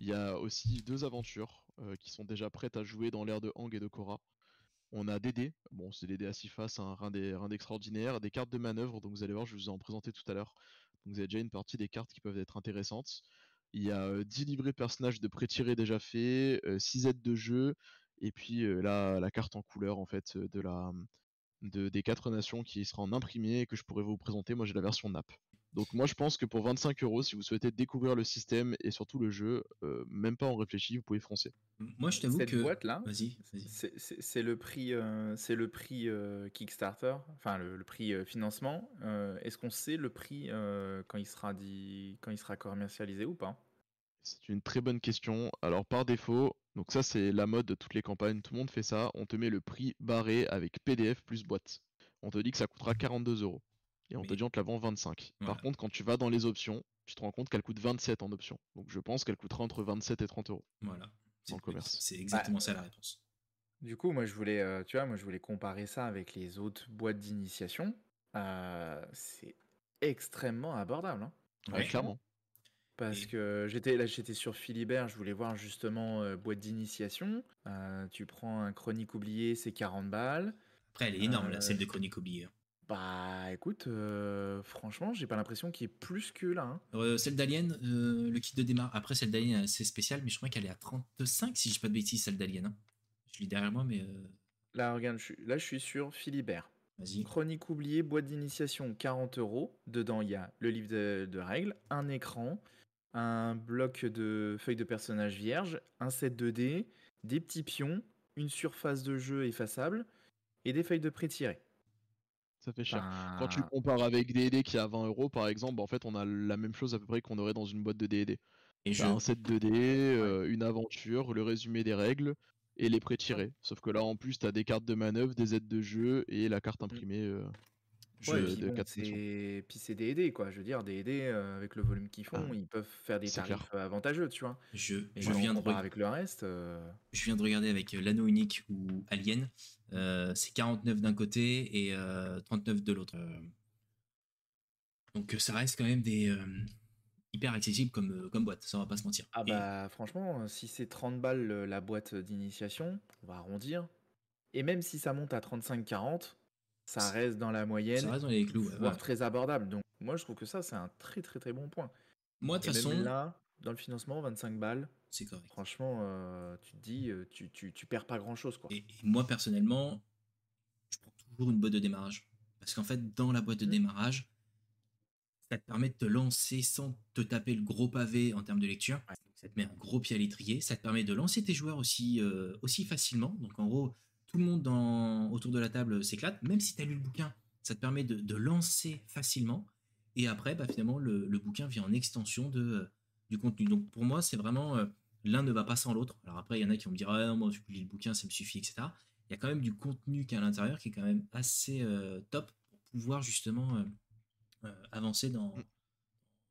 Il y a aussi deux aventures qui sont déjà prêtes à jouer dans l'ère de Hang et de Korra. On a des dés, bon c'est des dés à six faces, un rien d'extraordinaire, des cartes de manœuvre, donc vous allez voir, je vous en présenté tout à l'heure, vous avez déjà une partie des cartes qui peuvent être intéressantes. Il y a 10 euh, livrets personnages de pré-tirés déjà faits, 6 euh, aides de jeu, et puis euh, la carte en couleur en fait des quatre nations qui sera en imprimé et que je pourrais vous présenter. Moi j'ai la version NAP. Donc moi je pense que pour 25 euros, si vous souhaitez découvrir le système et surtout le jeu, euh, même pas en réfléchir, vous pouvez foncer. Moi je t'avoue que cette boîte là, vas-y, c'est le prix, euh, c'est le prix euh, Kickstarter, enfin le, prix financement. Est-ce qu'on sait le prix quand il sera dit, quand il sera commercialisé ou pas? C'est une très bonne question. Alors par défaut, donc ça c'est la mode de toutes les campagnes, tout le monde fait ça. On te met le prix barré avec PDF plus boîte. On te dit que ça coûtera 42 euros et on te dit on te la vend 25. Par contre, quand tu vas dans les options, tu te rends compte qu'elle coûte 27 en option. Donc je pense qu'elle coûtera entre 27 et 30 euros. Voilà. Dans le commerce. C'est exactement ça la réponse. Du coup, moi je voulais, euh, tu vois, moi je voulais comparer ça avec les autres boîtes d'initiation. Euh, c'est extrêmement abordable. Hein. clairement. Parce que j'étais là, j'étais sur Philibert, je voulais voir justement euh, boîte d'initiation. tu prends un chronique oublié, c'est 40 balles. Après, elle est énorme, la celle de chronique oublié. Bah écoute, euh, franchement, j'ai pas l'impression qu'il y ait plus que là. Hein. Euh, celle d'Alien, euh, le kit de démarre. Après, celle d'Alien, c'est spécial, mais je crois qu'elle est à 35 si je dis pas de bêtises, celle d'Alien. Hein. Je lis derrière moi, mais. Là, regarde, je suis, là, je suis sur Philibert. Vas-y. Chronique oubliée, boîte d'initiation, 40 euros. Dedans, il y a le livre de, règles, un écran, un bloc de feuilles de personnages vierges, un set 2D, des petits pions, une surface de jeu effaçable et des feuilles de pré-tirées ça fait cher. Quand tu compares avec D&D qui est à 20 euros par exemple, bah, en fait on a la même chose à peu près qu'on aurait dans une boîte de D&D. Et un set 2D, euh, une aventure, le résumé des règles et les pré-tirés. Sauf que là en plus tu as des cartes de manœuvre, des aides de jeu et la carte mmh. imprimée. Euh, Ouais, puis puis c'est des aidés, quoi. Je veux dire, des aidés, euh, avec le volume qu'ils font, ah, ils peuvent faire des tarifs avantageux, tu vois. Je, je viens de avec le reste. Euh je viens de regarder avec l'anneau unique ou Alien. c'est 49 d'un côté et 39 de l'autre. Donc ça reste quand même des hyper accessible comme, comme boîte, ça va pas se mentir. Ah bah franchement, si c'est 30 balles la boîte d'initiation, on va arrondir. Et même si ça monte à 35-40, ça reste dans la moyenne, ça reste dans les clous, voire très abordable. Donc moi je trouve que ça c'est un très très très bon point. Moi de toute façon là, dans le financement, 25 balles, c'est correct. Franchement, euh, tu te dis, euh, tu, tu, tu, perds pas grand chose quoi. Et, moi personnellement, je prends toujours une boîte de démarrage parce qu'en fait dans la boîte de mmh. démarrage, ça te permet de te lancer sans te taper le gros pavé en termes de lecture. Ça te met un gros pied à l'étrier. Ça te permet de lancer tes joueurs aussi, euh, aussi facilement. Donc en gros, tout monde autour de la table s'éclate, même si tu as lu le bouquin, ça te permet de, lancer facilement. Et après, bah, finalement, le, bouquin vient en extension de, euh, du contenu. Donc pour moi, c'est vraiment euh, l'un ne va pas sans l'autre. Alors après, il y en a qui vont me dire, ah, moi, je lis le bouquin, ça me suffit, etc. Il y a quand même du contenu qui est à l'intérieur qui est quand même assez euh, top pour pouvoir justement avancer dans,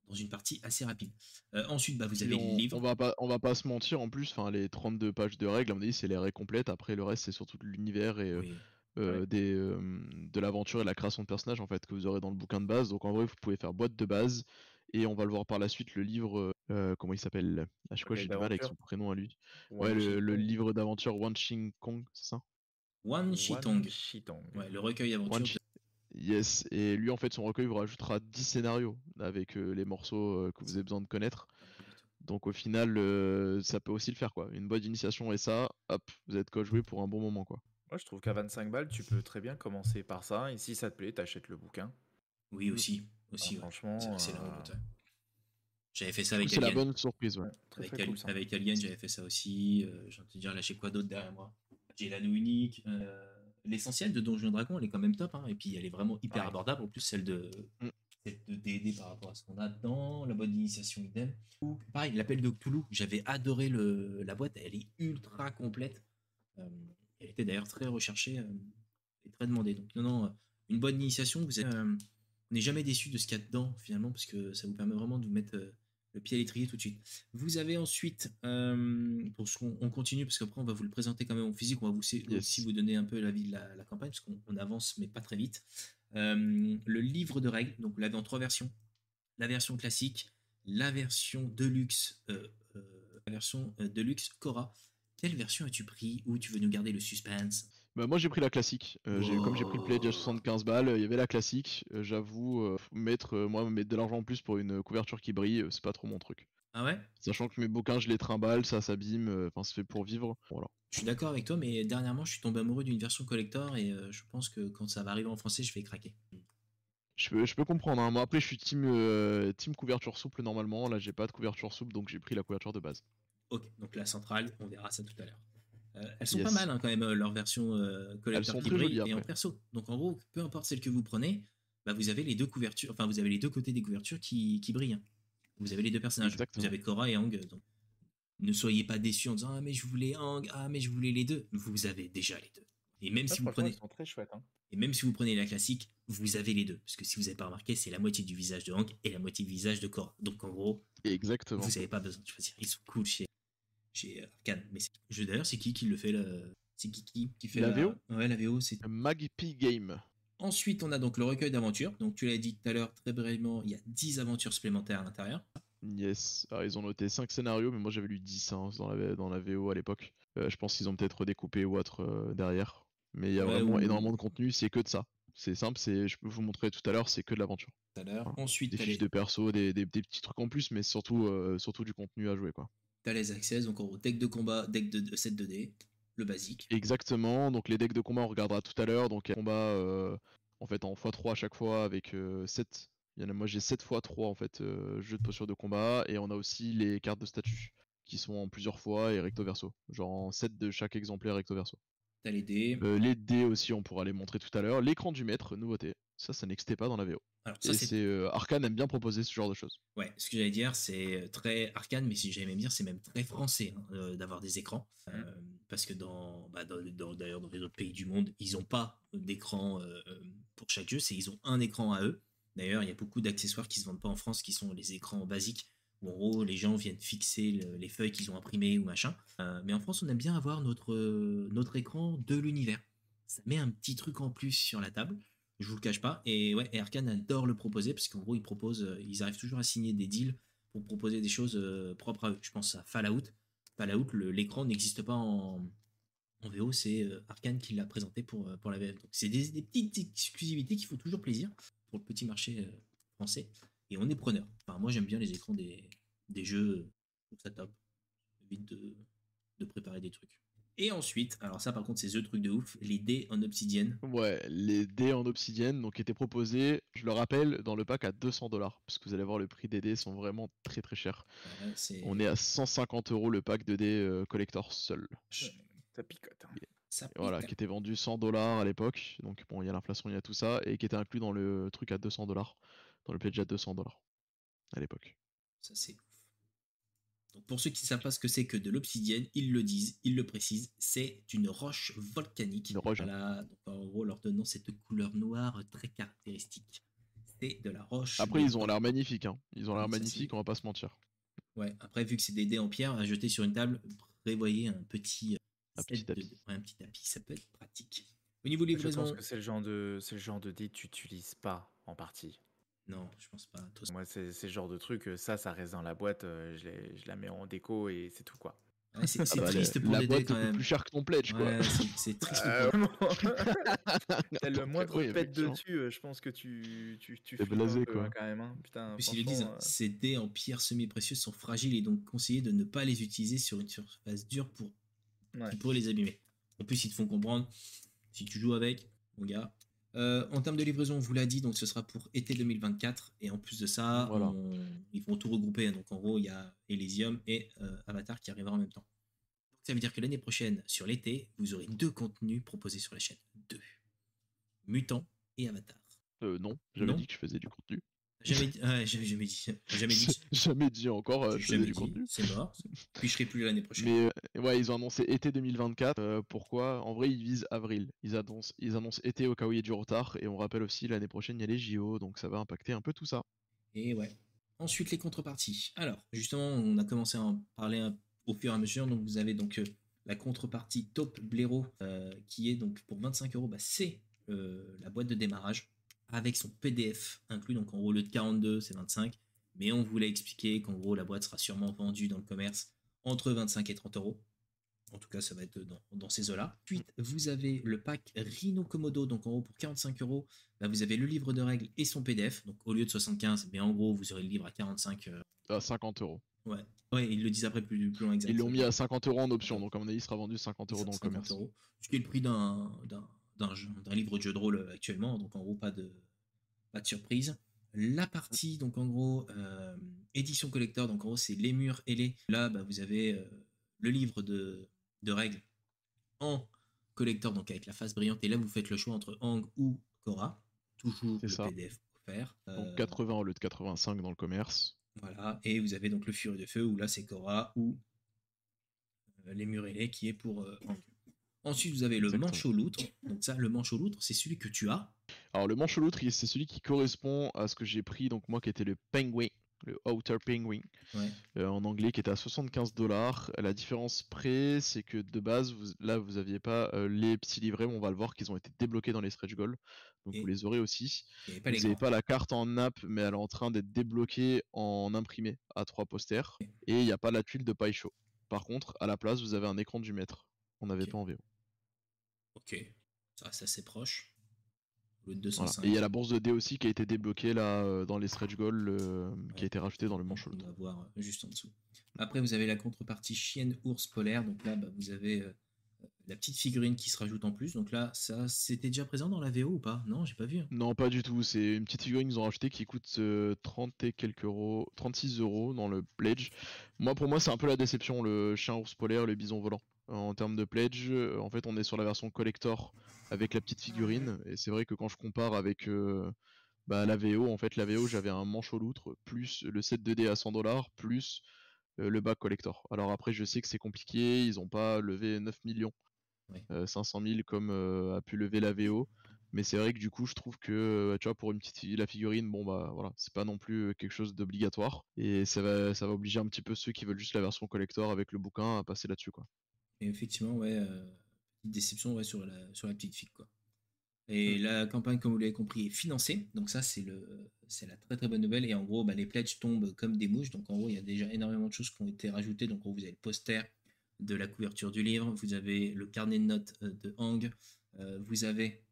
dans une partie assez rapide. Euh, ensuite, bah, vous avez on, le livre. On va pas, on va pas se mentir en plus. Enfin, les 32 pages de règles, à mon avis, c'est les règles complètes. Après, le reste, c'est surtout de l'univers et euh, Oui. euh, Ouais. des, euh, de l'aventure et de la création de personnages en fait que vous aurez dans le bouquin de base. Donc en vrai, vous pouvez faire boîte de base et on va le voir par la suite le livre. euh, comment il s'appelle À chaque fois, j'ai du mal avec son prénom à lui. Wan Ouais, le, livre d'aventure Wan Ching Kong, c'est ça? Wan. Chitong. Ouais, le recueil aventure. Yes, et lui en fait son recueil vous rajoutera 10 scénarios avec euh, les morceaux euh, que vous avez besoin de connaître. Donc au final, euh, ça peut aussi le faire quoi. Une boîte d'initiation et ça, hop, vous êtes quoi joué pour un bon moment quoi. Moi, je trouve qu'à 25 balles, tu peux très bien commencer par ça. Et si ça te plaît, t'achètes le bouquin. Oui, aussi. aussi Ah, ouais. franchement, C'est euh. J'avais fait ça avec C'est la Alien. bonne surprise, ouais. Avec, Al- cool avec Alien, j'avais fait ça aussi. Euh, J'ai envie de te dire, là, j'ai quoi d'autre derrière moi? J'ai l'anneau unique. euh, L'essentiel de Donjons et Dragons, elle est quand même top. hein, Et puis, elle est vraiment hyper Ouais. abordable. En plus, celle de, Mm. celle de D&D par rapport à ce qu'on a dans la boîte d'initiation idem. Ou, pareil, l'appel de Cthulhu. J'avais adoré le, la boîte. Elle est ultra complète. Euh, elle était d'ailleurs très recherchée euh, et très demandée. Donc, non, non, euh, une bonne initiation. Vous êtes, on n'est jamais déçu de ce qu'il y a dedans, finalement, parce que ça vous permet vraiment de vous mettre le pied à l'étrier tout de suite. Vous avez ensuite, euh, pour ce qu'on on continue, parce qu'après on va vous le présenter quand même en physique, on va vous aussi vous donner un peu l'avis de la, la campagne, parce qu'on on avance mais pas très vite. Euh, le livre de règles, donc vous l'avez en trois versions. La version classique, la version deluxe, euh, la version deluxe Cora. Quelle version as-tu pris? Ou tu veux nous garder le suspense? Bah, moi j'ai pris la classique. Euh, Comme j'ai pris le pledge à Oh. 75 balles, il y avait la classique. Euh, J'avoue, euh, mettre euh, moi mettre de l'argent en plus pour une couverture qui brille, euh, c'est pas trop mon truc. Ah ouais? Sachant que mes bouquins, je les trimballe, ça s'abîme, euh, enfin c'est fait pour vivre. Voilà. Je suis d'accord avec toi, mais dernièrement je suis tombé amoureux d'une version collector et euh, je pense que quand ça va arriver en français, je vais craquer. Je peux, je peux comprendre. Hein. Moi après, je suis team, euh, team couverture souple normalement. Là, j'ai pas de couverture souple, donc j'ai pris la couverture de base. Ok, donc la centrale, on verra ça tout à l'heure. Euh, elles sont Yes. pas mal hein, quand même, euh, leur version euh, collector très brille jolies et en perso. Donc en gros, peu importe celle que vous prenez, bah, vous avez les deux couvertures, enfin vous avez les deux côtés des couvertures qui, qui brillent. hein. Vous avez les deux personnages. Exactement. Vous avez Korra et Hang. Donc ne soyez pas déçus en disant ah mais je voulais Hang, ah mais je voulais les deux. Vous avez déjà les deux. Et même si vous prenez ils sont très chouettes. hein. et même si vous prenez la classique, vous avez les deux. Parce que si vous n'avez pas remarqué, c'est la moitié du visage de Hank et la moitié du visage de Korra. Donc en gros, Exactement. vous n'avez pas besoin de choisir. Ils sont cool chez, chez Arcane. Mais d'ailleurs, c'est qui qui le fait le... C'est qui, qui qui fait La VO Ouais, la VO, c'est. Magpie Game. Ensuite, on a donc le recueil d'aventures. Donc tu l'as dit tout à l'heure, très brièvement, il y a 10 aventures supplémentaires à l'intérieur. Yes. Alors, ils ont noté 5 scénarios, mais moi j'avais lu 10 hein, dans, la, dans la VO à l'époque. Euh, je pense qu'ils ont peut-être redécoupé ou autre euh, derrière. Mais il y a Ouais, vraiment ou- énormément de contenu, c'est que de ça. C'est simple, c'est, je peux vous montrer tout à l'heure, c'est que de l'aventure. Tout à l'heure. Ensuite, Des fiches de perso, des, des- des petits trucs en plus, mais surtout, euh, surtout du contenu à jouer quoi. Les access. Donc en gros, deck de combat, deck de, de 7 2D, le basique. Exactement, donc les decks de combat on regardera tout à l'heure, donc combat euh, en fait en x3 à chaque fois avec 7, il y en a, moi j'ai 7 x 3 en fait euh, jeux de posture de combat, et on a aussi les cartes de statut qui sont en plusieurs fois et recto verso, genre en 7 de chaque exemplaire recto verso. Les dés. Euh, les dés aussi on pourra les montrer tout à l'heure, l'écran du maître, nouveauté, ça ça n'existait pas dans la VO. Alors ça, et c'est c'est euh, Arkane aime bien proposer ce genre de choses. Ouais, ce que j'allais dire, c'est très arcane, mais si j'allais même dire, c'est même très français hein, euh, d'avoir des écrans. Euh, parce que dans, bah, dans- dans- d'ailleurs, dans les autres pays du monde, ils n'ont pas d'écran euh, euh, pour chaque jeu, c'est ils ont un écran à eux. D'ailleurs, il y a beaucoup d'accessoires qui se vendent pas en France, qui sont les écrans basiques, où en gros, les gens viennent fixer le- les feuilles qu'ils ont imprimées ou machin. Euh, mais en France, on aime bien avoir notre, euh, notre écran de l'univers. Ça met un petit truc en plus sur la table. Je vous le cache pas. Et ouais, Arkane adore le proposer parce qu'en gros, ils proposent, euh, ils arrivent toujours à signer des deals pour proposer des choses propres à. Je pense à Fallout. Fallout, l'écran n'existe pas en, VO, c'est Arkane qui l'a présenté pour, la VF. Donc c'est des, des petites exclusivités qui font toujours plaisir pour le petit marché français. Et on est preneur. Enfin, moi, j'aime bien les écrans des, des jeux. euh, Je trouve ça top. Vite de, de préparer des trucs. Et ensuite, alors ça par contre c'est the truc de ouf, les dés en obsidienne. Ouais, les dés en obsidienne donc étaient proposés, je le rappelle, dans le pack à 200 dollars, parce que vous allez voir le prix des dés sont vraiment très très chers. On est à 150 euros le pack de dés euh, collector seul. Ça picote. hein. ça Voilà, qui était vendu 100 dollars à l'époque. Donc bon, il y a l'inflation, il y a tout ça, et qui était inclus dans le truc à 200 dollars, dans le pledge à 200 dollars à l'époque. Ça, c'est ouf. Donc, pour ceux qui ne savent pas ce que c'est que de l'obsidienne, ils le disent, ils le précisent, c'est une roche volcanique. Une roche. Voilà, donc en gros, leur donnant cette couleur noire très caractéristique. c'est de la roche. Après, ils ont l'air magnifiques. Hein. Ils ont l'air magnifiques, on va pas se mentir. Ouais, après, vu que c'est des dés en pierre à jeter sur une table, prévoyez un petit, Un set petit de- tapis. ouais, un petit tapis, ça peut être pratique. Au niveau Je livraison, pense que c'est le genre de, c'est le genre de dé que tu utilises pas en partie. Non, je pense pas. Moi, c'est le genre de truc, euh, ça, ça reste dans la boîte, euh, je, je la mets en déco et c'est tout quoi. Ouais, c'est Ah bah, triste pour la les boîte dés quand même. plus cher que ton pledge, quoi. Ouais, c'est- c'est triste Euh, pour T'as le moindre Oui, pète dessus, euh, je pense que tu, tu, tu un blasé, quoi. hein, quand même. hein. Putain, En plus, ils le disent, euh, ces dés en pierre semi-précieuse sont fragiles et donc conseillé de ne pas les utiliser sur une surface dure pour ouais. qui pourrait les abîmer. En plus, ils te font comprendre, si tu joues avec, mon gars. Euh, en termes de livraison, on vous l'a dit, donc ce sera pour été 2024. Et en plus de ça, Voilà. on- ils vont tout regrouper. Donc en gros, il y a Elysium et euh, Avatar qui arrivera en même temps. Donc, ça veut dire que l'année prochaine, sur l'été, vous aurez deux contenus proposés sur la chaîne. Deux. Mutant et Avatar. Euh, non, j'avais dit que je faisais du contenu. Jamais dit, ouais, jamais dit. Jamais dit. jamais dit encore, euh, jamais du contenu. C'est mort. Puis je serai plus l'année prochaine. Mais euh, ouais, ils ont annoncé été 2024. euh, pourquoi? En vrai, ils visent avril. Ils annoncent, ils annoncent été au cas où il y a du retard. Et on rappelle aussi, l'année prochaine, il y a les JO. Donc ça va impacter un peu tout ça. Et ouais. Ensuite, les contreparties. Alors, justement, on a commencé à en parler un- au fur et à mesure. Donc, vous avez donc la contrepartie Top Blaireau, qui est donc pour 25 euros, bah, c'est la boîte de démarrage avec son PDF inclus. Donc, en gros, le de 42, c'est 25. Mais on voulait expliquer qu'en gros, la boîte sera sûrement vendue dans le commerce entre 25 et 30 euros. En tout cas, ça va être dans, dans ces eaux-là. Ensuite, vous avez le pack Rhino Komodo. Donc, en gros, pour 45 euros, Là, vous avez le livre de règles et son PDF. Donc, au lieu de 75, mais en gros, vous aurez le livre à 45. euh, À 50 euros. Ouais. Ouais, ils le disent après plus, plus loin exact. Ils l'ont mis à 50 euros en option. Donc à mon avis, il sera vendu 50 euros dans le 50 commerce. euros. Ce qui est le prix d'un d'un- d'un jeu- d'un livre de jeu de rôle euh, actuellement. Donc, en gros, pas de, pas de surprise. La partie, donc en gros, euh, édition collector. Donc, en gros, c'est les murs et les. Là, bah, vous avez euh, le livre de, de règles en collector, donc avec la face brillante. Et là, vous faites le choix entre Hang ou Cora. Toujours C'est le ça. PDF offert. Donc Euh, 80 au lieu de 85 dans le commerce. Voilà, et vous avez donc le Furie de Feu, où là c'est Cora, ou euh, les Murelets qui est pour euh, Hang. Ensuite, vous avez le Exactement. manche au loutre. Donc ça, le manche au loutre, c'est celui que tu as. Alors le manche loutre, il- c'est celui qui correspond à ce que j'ai pris, donc moi qui était le penguin, le outer penguin, Ouais. euh, en anglais, qui était à 75 dollars. La différence près, c'est que de base, vous- là vous aviez pas euh, les petits livrets, mais on va le voir qu'ils ont été débloqués dans les stretch goals, donc Et vous les aurez aussi. Vous n'avez pas la carte en nappe, mais elle est en train d'être débloquée en imprimé à trois posters, et il n'y a pas la tuile de paille chaud. Par contre, à la place, vous avez un écran du maître. On n'avait pas en VO. Ok, ça reste assez proche. Le Voilà. 205. Et il y a la bourse de dés aussi qui a été débloquée là euh, dans les stretch goals, euh, qui a été rajoutée dans le manche On va voir euh, juste en dessous. Après, vous avez la contrepartie chienne ours polaire. Donc là, bah, vous avez euh, la petite figurine qui se rajoute en plus. Donc là, ça, c'était déjà présent dans la VO ou pas? Non, j'ai pas vu. hein. Non, pas du tout. C'est une petite figurine qu'ils ont rachetée qui coûte euh, 30 et quelques euros, 36 euros dans le pledge. Moi, pour moi, c'est un peu la déception, le chien ours polaire, le bison volant. En termes de pledge, euh, en fait, on est sur la version collector avec la petite figurine. Et c'est vrai que quand je compare avec euh, bah, la VO, en fait, la VO, j'avais un manche au loutre, plus le set 2D à 100 dollars, plus euh, le bac collector. Alors après, je sais que c'est compliqué, ils n'ont pas levé 9 millions, Ouais. euh, 500 000 comme euh, a pu lever la VO. Mais c'est vrai que du coup, je trouve que euh, tu vois, pour une petite la figurine, bon bah voilà, c'est pas non plus quelque chose d'obligatoire. Et ça va, ça va obliger un petit peu ceux qui veulent juste la version collector avec le bouquin à passer là-dessus quoi. Et effectivement, ouais, euh, petite déception ouais, sur, la, sur la petite fille. Quoi. Et la campagne, comme vous l'avez compris, est financée. Donc ça, c'est le c'est la très très bonne nouvelle. Et en gros, bah, les pledges tombent comme des mouches. Donc en gros, il y a déjà énormément de choses qui ont été rajoutées. Donc en gros, vous avez le poster de la couverture du livre, vous avez le carnet de notes euh, de Hang, euh, vous avez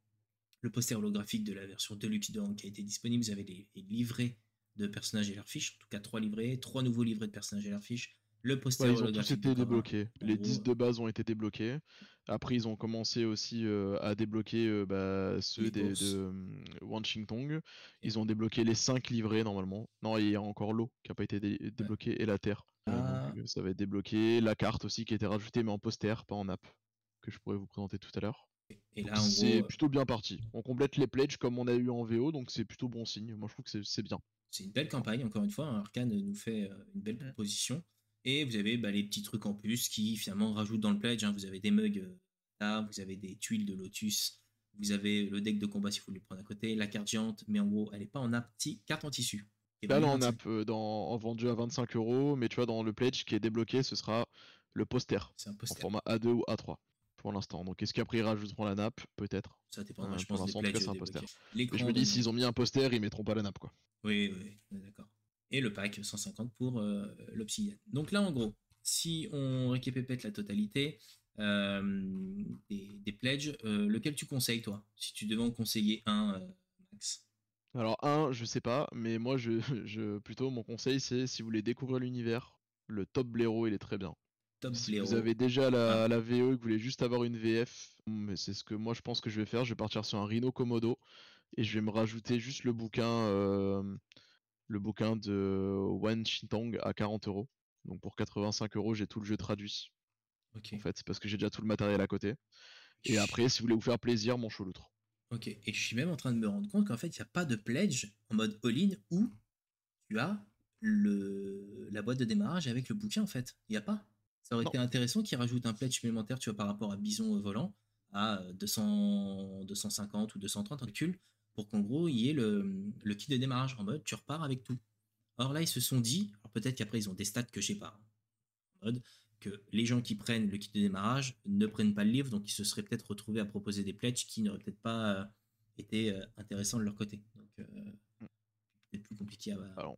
le poster holographique de la version Deluxe de Hang qui a été disponible, vous avez les, les livrets de personnages et leurs fiches, en tout cas trois livrets, trois nouveaux livrets de personnages et leurs fiches, le poster Ouais, ils ont tous été de Cora. débloqués. Les gros, 10 euh, de base ont été débloqués. Après, ils ont commencé aussi euh, à débloquer euh, bah, ceux des, de euh, Wanchingtong. Ils ont débloqué les 5 livrets normalement. Non, il y a encore l'eau qui n'a pas été dé- débloquée et la terre. Ah. donc, euh, ça va être débloqué. La carte aussi qui a été rajoutée, mais en poster, pas en app, que je pourrais vous présenter tout à l'heure. C'est gros, plutôt bien parti. On complète les pledges comme on a eu en VO, donc c'est plutôt bon signe. Moi, je trouve que c'est- bien. c'est une belle campagne, encore une fois. hein. Arkane nous fait une belle proposition. Et vous avez bah, les petits trucs en plus qui finalement rajoutent dans le pledge. hein. Vous avez des mugs euh, là, vous avez des tuiles de lotus Vous avez le deck de combat si vous voulez le prendre à côté, la carte géante, mais en gros, elle n'est pas en app, carte en tissu. Là, là, en app, euh, dans, en vendu à 25 euros, mais tu vois, dans le pledge qui est débloqué, ce sera le poster. C'est un En poster. format A2 ou A3 pour l'instant. Donc est-ce qu'après ils rajouteront la nappe? Peut-être. Ça dépendra, Ouais, je pour pense, des l'instant, en tout cas, pledges c'est un débloqués. poster. Je me dis, s'ils ont mis un poster, ils mettront pas la nappe quoi. Oui, oui, on d'accord. Et le pack 150 pour euh, l'Obsidian. Donc là, en gros, si on récapépète la totalité euh, des, des pledges, euh, lequel tu conseilles, toi? Si tu devais en conseiller un, Max. Alors, un, je sais pas, mais moi, je, je plutôt, mon conseil, c'est si vous voulez découvrir l'univers, le top blaireau, il est très bien. Top Si blaireau. vous avez déjà la, Ah. la VO et que vous voulez juste avoir une VF, mais c'est ce que moi je pense que je vais faire. Je vais partir sur un Rhino Komodo et je vais me rajouter juste le bouquin, le bouquin de Wan Shintong à 40 euros. Donc pour 85 euros, j'ai tout le jeu traduit Ok. en fait, c'est parce que j'ai déjà tout le matériel à côté. Et après, si vous voulez vous faire plaisir, mon loutre. Ok. Et je suis même en train de me rendre compte qu'en fait, il n'y a pas de pledge en mode all-in où tu as le, la boîte de démarrage avec le bouquin, en fait. Il n'y a pas. Ça aurait Non. été intéressant qu'ils rajoutent un pledge supplémentaire, tu vois, par rapport à Bison euh, volant, à euh, 200, 250 ou 230 en recul, pour qu'en gros, il y ait le, le kit de démarrage en mode tu repars avec tout. Or là, ils se sont dit, alors peut-être qu'après, ils ont des stats que je sais pas, en mode que les gens qui prennent le kit de démarrage ne prennent pas le livre, donc ils se seraient peut-être retrouvés à proposer des pledges qui n'auraient peut-être pas euh, été euh, intéressants de leur côté. Donc, euh, Mm. peut-être plus compliqué à. Alors,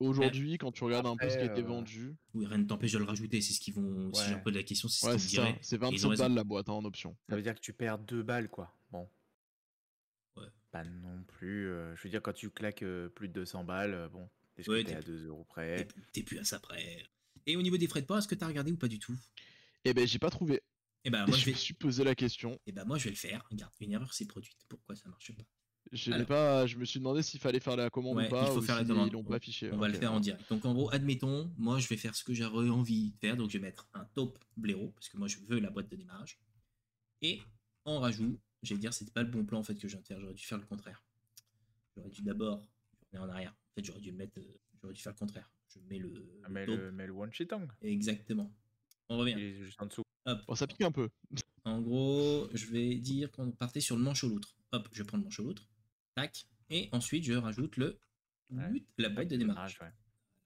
Aujourd'hui, quand tu regardes un peu ce qui a été euh, vendu, Oui, rien ne t'empêche de le rajouter, c'est ce qu'ils vont. Si Ouais. j'ai un peu de la question, c'est ouais, ce qu'ils c'est me ça, diraient. c'est Et ils ont 27 raison. balles la boîte hein, en option. Ça veut dire que tu perds deux balles, quoi. Pas non plus. euh, je veux dire, quand tu claques euh, plus de 200 balles, euh, bon, est-ce Ouais, que t'es t'es- à 2 euros T'es près? plus- T'es plus à ça près. Et au niveau des frais de port, est-ce que t'as regardé ou pas du tout? Eh ben, j'ai pas trouvé. Eh ben, Et moi, je je vais. me suis posé la question. Eh ben, moi, je vais le faire. Regarde, une erreur s'est produite. Pourquoi ça marche pas? Je l'ai Alors. pas, je me suis demandé s'il fallait faire la commande Ouais, ou pas, il faut ou faire la s'ils demande. l'ont pas affiché. On va le Ok, faire en direct. Donc en gros, admettons, moi je vais faire ce que j'aurais envie de faire. Donc je vais mettre un top blaireau, parce que moi je veux la boîte de démarrage. Et en rajout, je vais dire c'était pas le bon plan en fait que je viens de faire. J'aurais dû faire le contraire. J'aurais dû d'abord, je remets en arrière. En fait, j'aurais dû le mettre, euh, j'aurais dû faire le contraire. Je mets le, Ah, le mais, le, mais le One Shitang, Exactement. On revient. il est juste en dessous. Hop. Bon, ça pique un peu. En gros, je vais dire qu'on partait sur le manche au loutre. Hop, je prends le manche au loutre. Tac. Et ensuite, je rajoute le Ouais. la boîte de démarrage. ouais.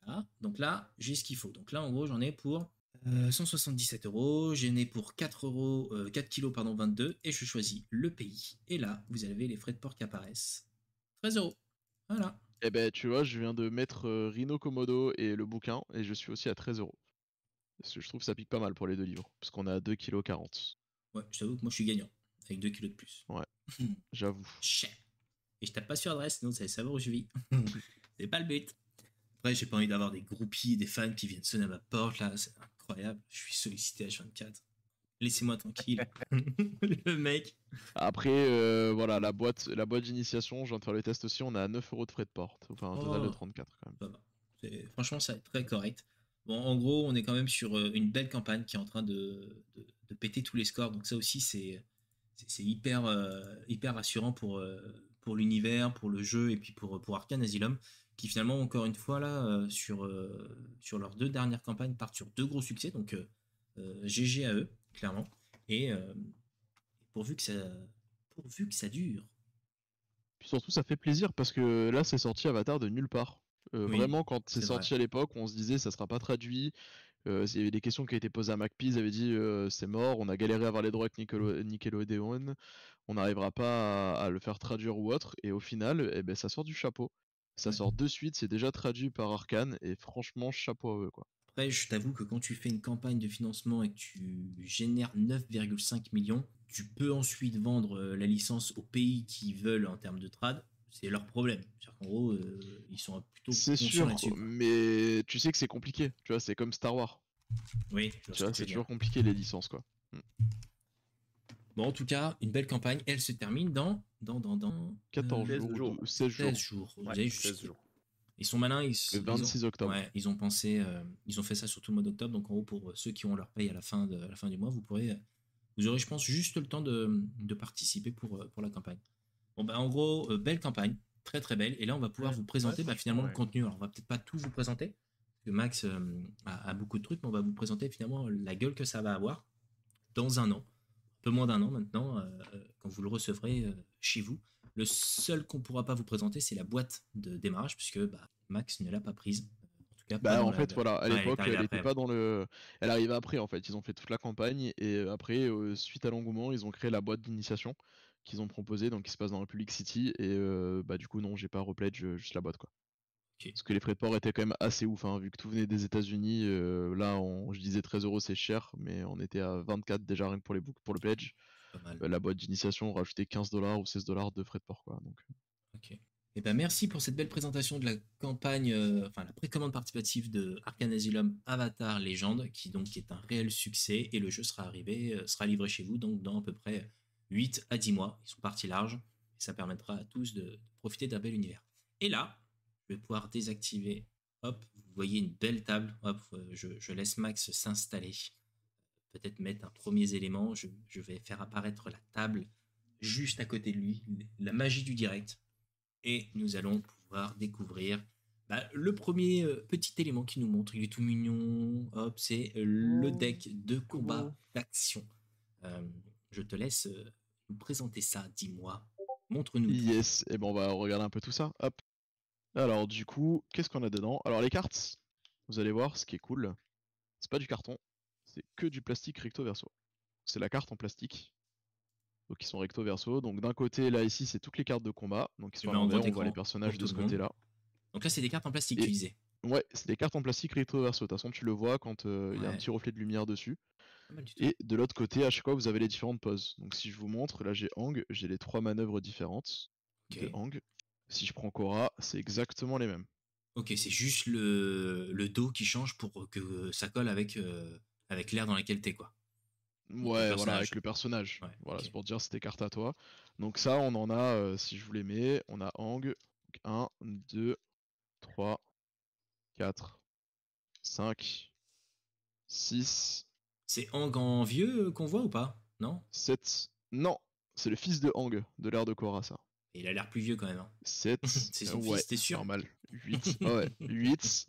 Voilà. Donc là, j'ai ce qu'il faut. Donc là, en gros, j'en ai pour euh, 177 euros. J'en ai pour 4 euros, euh, 4 kilos, pardon, 22. Et je choisis le pays. Et là, vous avez les frais de port qui apparaissent. 13 euros. Voilà. Eh ben, tu vois, je viens de mettre euh, Rhino Komodo et le bouquin, et je suis aussi à 13 euros. Parce que je trouve que ça pique pas mal pour les deux livres, parce qu'on est à 2,40 kg. Ouais, je t'avoue que moi, je suis gagnant. Avec 2 kilos de plus. J'avoue. Cher. Et je tape pas sur adresse, sinon vous allez savoir où je vis. c'est pas le but. Après, j'ai pas envie d'avoir des groupies, des fans qui viennent sonner à ma porte, là. C'est incroyable. Je suis sollicité H24. Laissez-moi tranquille. le mec. Après, euh, voilà, la boîte, la boîte d'initiation, je viens de faire le test aussi, on est à 9 euros de frais de porte. Enfin, un total de Oh. 34 quand même. Ça va. C'est- Franchement, ça va être très correct. Bon, en gros, on est quand même sur euh, une belle campagne qui est en train de, de- de péter tous les scores. Donc ça aussi, c'est hyper, euh, hyper rassurant pour, euh, pour l'univers, pour le jeu et puis pour, pour Arkane Asylum, qui finalement, encore une fois, là, euh, sur, euh, sur leurs deux dernières campagnes, partent sur deux gros succès. Donc euh, euh, GG à eux, clairement. Et pourvu, que ça, pourvu que ça dure. Puis surtout, ça fait plaisir parce que là, c'est sorti Avatar de nulle part. Euh, Oui, vraiment, quand c'est sorti à l'époque, on se disait ça sera pas traduit. Euh, il y avait des questions qui étaient posées à MacPeas, ils avaient dit euh, c'est mort, on a galéré à avoir les droits avec Nickelodeon, on n'arrivera pas à, à le faire traduire ou autre. Et au final, eh ben, ça sort du chapeau. Ça sort de suite, c'est déjà traduit par Arkane, et franchement, chapeau à eux. Quoi. Après, je t'avoue que quand tu fais une campagne de financement et que tu génères 9,5 millions, tu peux ensuite vendre euh, la licence aux pays qui veulent en termes de trad. C'est leur problème. C'est-à-dire qu'en gros, euh, ils sont plutôt C'est sûr, mais tu sais que c'est compliqué. Tu vois, c'est comme Star Wars. Oui, c'est toujours compliqué les licences. quoi. Bon, en tout cas, une belle campagne. Elle se termine dans, dans, dans, dans 14 16 jours, ou jours. 16 jours. 16 jours. Vous Ouais, avez 16 juste- jours. Ils sont malins. Ils, Le ils ont- 26 octobre. Ouais, ils ont pensé, euh, ils ont fait ça sur tout le mois d'octobre. Donc en gros, pour ceux qui ont leur paye à la fin, de, à la fin du mois, vous pourrez, vous aurez, je pense, juste le temps de, de participer pour, euh, pour la campagne. Bon bah en gros, euh, belle campagne, très très belle. Et là, on va pouvoir Ouais, vous présenter ouais, bah, finalement le contenu. Alors on va peut-être pas tout vous présenter, parce que Max euh, a, a beaucoup de trucs, mais on va vous présenter finalement la gueule que ça va avoir dans un an. Peu moins d'un an maintenant, euh, quand vous le recevrez euh, chez vous. Le seul qu'on pourra pas vous présenter, c'est la boîte de démarrage, puisque bah, Max ne l'a pas prise. En tout cas, pas Bah en la- fait voilà, à Ouais, l'époque elle était après. pas dans le, elle arrivait après en fait. Ils ont fait toute la campagne et euh, après euh, suite à l'engouement ils ont créé la boîte d'initiation qu'ils ont proposée donc qui se passe dans Republic City et euh, bah du coup non j'ai pas repledge euh, juste la boîte quoi. Parce que les frais de port étaient quand même assez ouf hein, vu que tout venait des États-Unis. euh, là on- je disais 13 euros c'est cher mais on était à 24 déjà rien que pour les books pour le pledge. Euh, la boîte d'initiation on rajoutait 15 dollars ou 16 dollars de frais de port quoi donc. euh, Ok. Eh ben merci pour cette belle présentation de la campagne, euh, enfin la précommande participative de Arcane Asylum Avatar Légende, qui donc est un réel succès et le jeu sera arrivé, sera livré chez vous donc dans à peu près 8 à 10 mois. Ils sont partis larges et ça permettra à tous de, de profiter d'un bel univers. Et là, je vais pouvoir désactiver. Hop, vous voyez une belle table. Hop, euh, je, je laisse Max s'installer. Peut-être mettre un premier élément. Je, je vais faire apparaître la table juste à côté de lui. La magie du direct et nous allons pouvoir découvrir bah, le premier euh, petit élément qui nous montre. Il est tout mignon. Hop, c'est euh, le Oh, deck de combat d'action. Euh, je te laisse nous présenter ça. Dis-moi. Montre-nous. tout. Yes, et ben on va regarder un peu tout ça. Hop. Alors du coup, qu'est-ce qu'on a dedans? Alors les cartes, vous allez voir, ce qui est cool, c'est pas du carton, c'est que du plastique recto verso. C'est la carte en plastique. Donc ils sont recto verso. Donc d'un côté là ici c'est toutes les cartes de combat. Donc ils sont mets en on voit les personnages de ce côté-là. Donc là, c'est des cartes en plastique, tu disais. Ouais, c'est des cartes en plastique recto verso. De toute façon tu le vois quand euh, il y a un petit reflet de lumière dessus. Et de l'autre côté, à chaque fois vous avez les différentes poses. Donc si je vous montre, là j'ai Hang, j'ai les trois manœuvres différentes de Hang. Si je prends Korra, c'est exactement les mêmes. Ok, c'est juste le, le dos qui change pour que ça colle avec, euh, avec l'air dans lequel t'es, quoi. Ouais, voilà, avec le personnage. Ouais, voilà, c'est pour dire c'était carte à toi. Donc ça, on en a, euh, si je vous les mets, on a Hang, 1, 2, 3, 4, 5, 6, C'est Hang en vieux euh, qu'on voit ou pas? Non? 7. Non, c'est le fils de Hang, de l'ère de Korra, ça. Et Il a l'air plus vieux quand même. hein. 7, C'est son ouais, fils, sûr normal. 8, ouais, 8,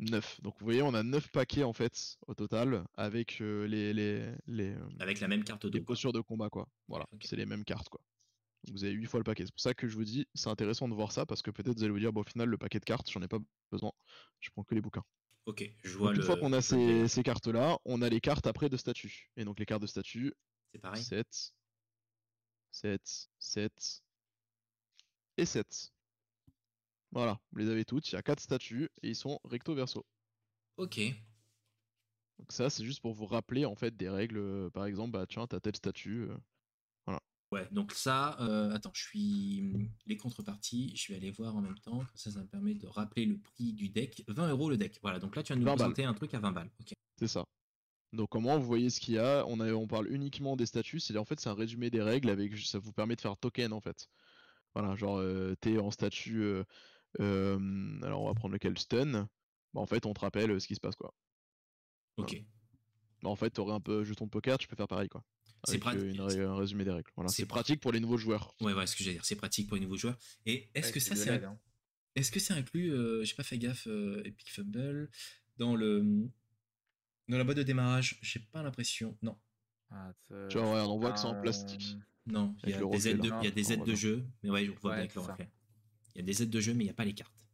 9. Donc vous voyez, on a 9 paquets en fait, au total, avec euh, les, les, les, euh, Avec la même carte quoi. postures de combat quoi. Voilà, c'est les mêmes cartes quoi. Donc vous avez 8 fois le paquet. C'est pour ça que je vous dis, c'est intéressant de voir ça parce que peut-être vous allez vous dire, bon, au final, le paquet de cartes, j'en ai pas besoin. Je prends que les bouquins. Ok, je vois Donc une le. fois qu'on a ces, ces cartes là, on a les cartes après de statut. Et donc les cartes de statut, C'est pareil 7, 7, 7 et 7. Voilà, vous les avez toutes, il y a 4 statuts et ils sont recto verso. Ok. Donc ça, c'est juste pour vous rappeler en fait des règles. euh, Par exemple, bah tiens, t'as tel statut. euh, Ouais, donc ça, euh, attends, je suis. Les contreparties, je vais aller voir en même temps. Ça, ça me permet de rappeler le prix du deck. 20 euros le deck. Voilà, donc là, tu viens de nous 20 balles. présenter un truc à 20 balles. Ok. C'est ça. Donc comment vous voyez ce qu'il y a on, a on parle uniquement des statuts, c'est en fait c'est un résumé des règles avec ça vous permet de faire token en fait. Voilà, genre euh, t'es en statut euh, euh, alors on va prendre lequel? Stun. Bah, en fait on te rappelle euh, ce qui se passe quoi. Ok. Bah, en fait t'aurais un peu jeton de poker, tu peux faire pareil quoi. C'est pratique. un résumé des règles. Voilà, C'est pratique pour les nouveaux joueurs. Ouais, ouais, ce que j'allais dire, c'est pratique pour les nouveaux joueurs. Et est-ce Ouais, que ça, c'est un- hein. est-ce que c'est inclus, euh, j'ai pas fait gaffe, euh, Epic Fumble, dans le. Dans la boîte de démarrage? J'ai pas l'impression. Non. Ah, Tu vois, ouais, on voit que c'est en plastique. Euh, Non, il y a des aides de, là. il y a des aides on de voit jeu, mais ouais, je vois Ouais, bien avec le c'est ça. reflet. Il y a des aides de jeu, mais il n'y a pas les cartes.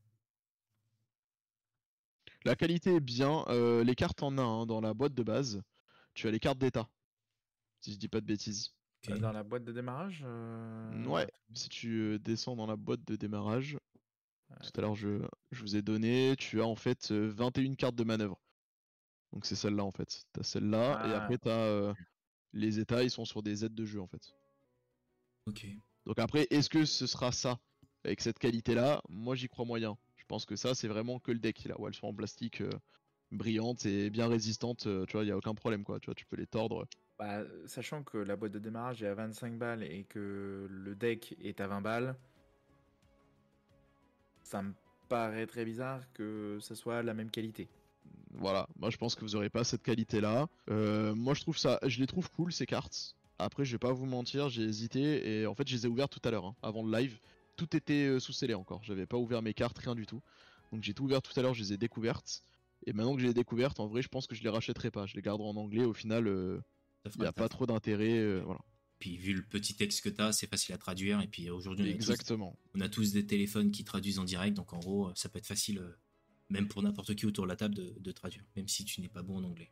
La qualité est bien, euh, les cartes en a hein, dans la boîte de base. Tu as les cartes d'état. Si je dis pas de bêtises. Euh, Dans la boîte de démarrage euh, Ouais, si tu euh, descends dans la boîte de démarrage, Ouais, tout à l'heure je, je vous ai donné, tu as en fait euh, 21 cartes de manœuvre. Donc c'est celle-là en fait. T'as celle-là et Ah. après t'as euh, les états, ils sont sur des aides de jeu en fait. Ok. Donc après, est-ce que ce sera ça avec cette qualité-là? Moi j'y crois moyen. Je pense que ça c'est vraiment que le deck là où elles sont en plastique euh, brillante et bien résistante. euh, tu vois, il y a aucun problème quoi. Tu vois, tu peux les tordre. Bah, sachant que la boîte de démarrage est à 25 balles et que le deck est à 20 balles, ça me paraît très bizarre que ça soit la même qualité. Voilà, moi je pense que vous aurez pas cette qualité-là. Euh, moi je trouve ça, je les trouve cool ces cartes. Après, je vais pas vous mentir, j'ai hésité et en fait je les ai ouvertes tout à l'heure, hein, avant le live. Tout était euh, sous scellé encore. J'avais pas ouvert mes cartes, rien du tout. Donc j'ai tout ouvert tout à l'heure, je les ai découvertes. Et maintenant que j'ai les découvertes, en vrai, je pense que je les rachèterai pas. Je les garderai en anglais. Au final, euh, Il fera n'y a pas trop d'intérêt. euh, voilà. Puis vu le petit texte que t'as, c'est facile à traduire. Et puis aujourd'hui, on, a tous- Exactement. on a tous des téléphones qui traduisent en direct. Donc en gros, ça peut être facile, euh, même pour n'importe qui autour de la table, de, de traduire, même si tu n'es pas bon en anglais.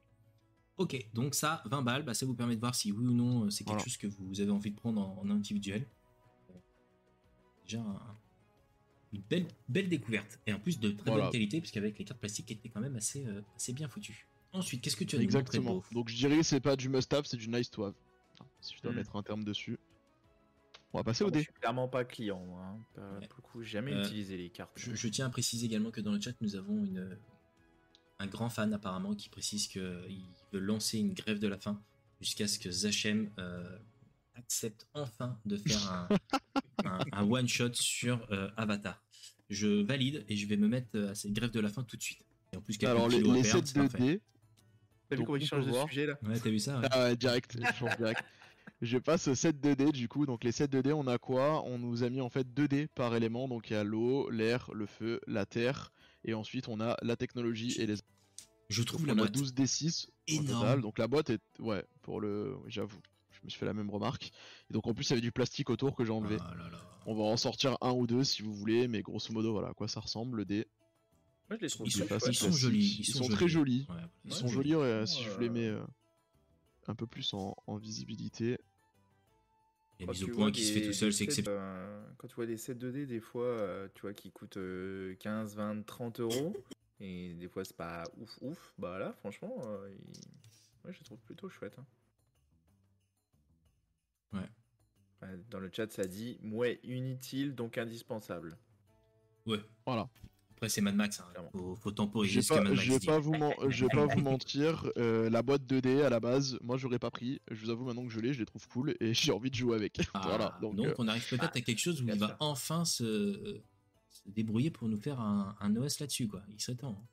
Ok, donc ça, 20 balles, bah, ça vous permet de voir si oui ou non euh, c'est quelque Voilà. chose que vous avez envie de prendre en, en individuel. Euh, Déjà un- une belle, belle découverte. Et en plus de très Voilà. bonne qualité, puisqu'avec les cartes plastiques qui étaient quand même assez, euh, assez bien foutues. Ensuite, qu'est-ce que tu as Exactement. Donc je dirais que c'est pas du must-have, c'est du nice-to-have. Si je dois Hmm. mettre un terme dessus. On va passer au Moi, je dé. suis clairement pas client, moi. hein. Pour Ouais. pour le coup, jamais Euh, utilisé les cartes. Je, je tiens à préciser également que dans le chat, nous avons une, un grand fan apparemment qui précise qu'il veut lancer une grève de la faim jusqu'à ce que Zachem euh, accepte enfin de faire un, un- un one-shot sur euh, Avatar. Je valide et je vais me mettre euh, à cette grève de la faim tout de suite. Et en plus, Alors les, les perdre, sets c'est de parfait. dés. T'as vu comment on il change de voir. sujet là Ouais, t'as vu ça ouais. Ah ouais, direct, je change direct. Je passe au set 2D du coup. Donc les sets 2D, on a quoi? On nous a mis en fait 2 dés par élément. Donc il y a l'eau, l'air, le feu, la terre. Et ensuite on a la technologie et les Je trouve Donc, la on a boîte 12 D6 au énorme. total. Donc la boîte est ouais pour le j'avoue. Je me suis fait la même remarque. Et donc en plus il y avait du plastique autour que j'ai enlevé. Ah là là. On va en sortir un ou deux si vous voulez, mais grosso modo voilà à quoi ça ressemble le dé. Moi, je les trouve Ils sont, ils ouais. sont jolis. Ils sont très jolis. Ouais, Ils sont jolis euh, si je euh, les mets euh, un peu plus en, en visibilité. Il y a Quand mise au tu point qui se fait tout seul, c'est exceptionnel. euh, quand tu vois des sets 2D, des fois, euh, tu vois, qui coûtent euh, 15, 20, 30 euros, et des fois, c'est pas ouf, ouf, bah là, franchement, euh, il- ouais, je les trouve plutôt chouette. hein. Ouais. Ouais, Dans le chat, ça dit ouais, inutile, donc indispensable. Ouais. Voilà. Après, c'est Mad Max. Hein. Faut, faut temporiser Je vais ce que pas, Mad Max je vais dit. pas vous, men- je vais pas vous mentir, euh, la boîte 2D à la base, moi j'aurais pas pris. Je vous avoue maintenant que je l'ai, je les trouve cool et j'ai envie de jouer avec. Ah, voilà. donc, Donc, euh, on arrive peut-être à quelque chose où il va enfin se, se débrouiller pour nous faire un, un OS là-dessus, quoi. Il serait temps. hein.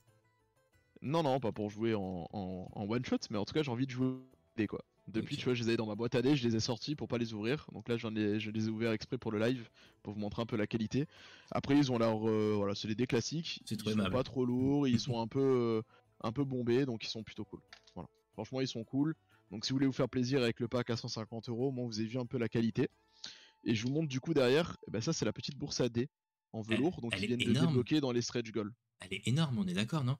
non non, pas pour jouer en, en, en one shot, mais en tout cas j'ai envie de jouer dé quoi. Depuis, tu vois, je les avais dans ma boîte à dés, je les ai sortis pour pas les ouvrir. Donc là, j'en ai, je les ai ouverts exprès pour le live, pour vous montrer un peu la qualité. Après, ils ont leur, euh, voilà, c'est des dés classiques. C'est Ils sont pas trop lourds, ils sont un peu, euh, un peu bombés, donc ils sont plutôt cool. Voilà. Franchement, ils sont cool. Donc si vous voulez vous faire plaisir avec le pack à 150 euros, moins vous avez vu un peu la qualité. Et je vous montre du coup derrière, eh ben ça c'est la petite bourse à dés en velours, donc elle ils viennent de débloquer dans les stretch goals. Elle est énorme, on est d'accord, non?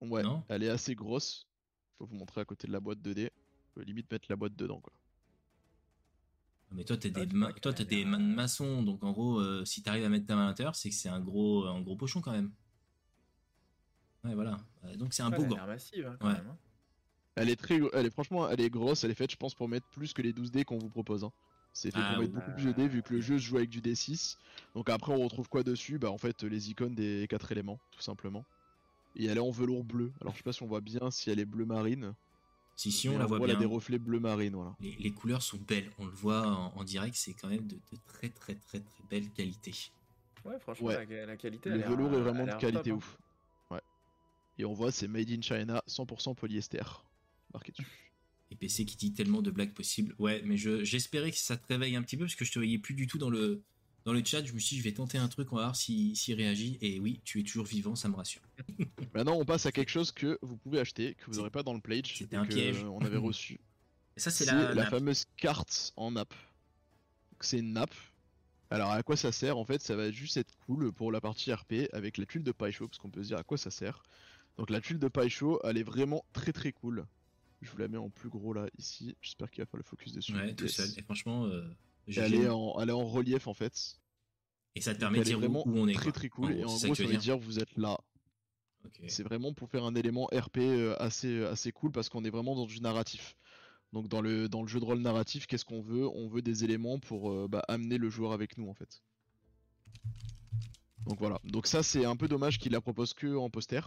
Ouais, Non? elle est assez grosse. Je peux vous montrer à côté de la boîte 2D. Je peux limite mettre la boîte dedans quoi. Mais toi, t'as Ah, des, c'est ma- toi, t'as qu'elle a des mains de euh, maçon, donc en gros, euh, si t'arrives à mettre ta main à l'intérieur, c'est que c'est un gros, un gros pochon quand même. Ouais, voilà. Euh, Donc c'est un Ouais, beau gant. massive, hein, quand Ouais. même. hein. Elle est très, elle est franchement, elle est grosse, elle est faite, je pense, pour mettre plus que les 12 dés qu'on vous propose. hein. C'est fait Ah, pour mettre ouais. beaucoup plus dés vu que le jeu se joue avec du D6. Donc après, on retrouve quoi dessus? Bah en fait, les icônes des quatre éléments, tout simplement. Et elle est en velours bleu. Alors je sais pas si on voit bien si elle est bleu marine. Si, si, on la voit Elle a bien. des reflets bleu marine, voilà. Les, les couleurs sont belles. On le voit en, en direct, c'est quand même de, de très, très, très, très belle qualité. Ouais, franchement, Ouais. La, la qualité. Le velours est vraiment de qualité top, hein. ouf. Ouais. Et on voit, c'est made in China, 100% polyester. Marqué dessus. Et PC qui dit tellement de blagues possibles. Ouais, mais je- j'espérais que ça te réveille un petit peu parce que je te voyais plus du tout dans le, dans le chat. Je me suis dit, je vais tenter un truc, on va voir s'il s'il réagit. Et oui, tu es toujours vivant, ça me rassure. Maintenant, on passe à quelque chose que vous pouvez acheter, que vous n'aurez pas dans le pledge. c'était un piège. euh, On avait reçu. Et ça, c'est la, fameuse carte en nappe. C'est une nappe. Alors à quoi ça sert? En fait, ça va juste être cool pour la partie RP avec la tuile de Paicho, parce qu'on peut se dire à quoi ça sert. Donc la tuile de Paicho, elle est vraiment très très cool. Je vous la mets en plus gros là, ici. J'espère qu'il va faire le focus dessus. Ouais, tout seul. Et franchement, euh, Et elle, est en, elle est en relief en fait. et ça te permet de dire où, vraiment où on est. très quoi. très cool. En et gros, en gros, ça veut dire dire vous êtes là. C'est vraiment pour faire un élément RP euh, assez, assez cool parce qu'on est vraiment dans du narratif. Donc dans le, dans le jeu de rôle narratif, qu'est-ce qu'on veut? On veut des éléments pour euh, bah, amener le joueur avec nous en fait. Donc voilà. Donc ça c'est un peu dommage qu'il la propose que en poster,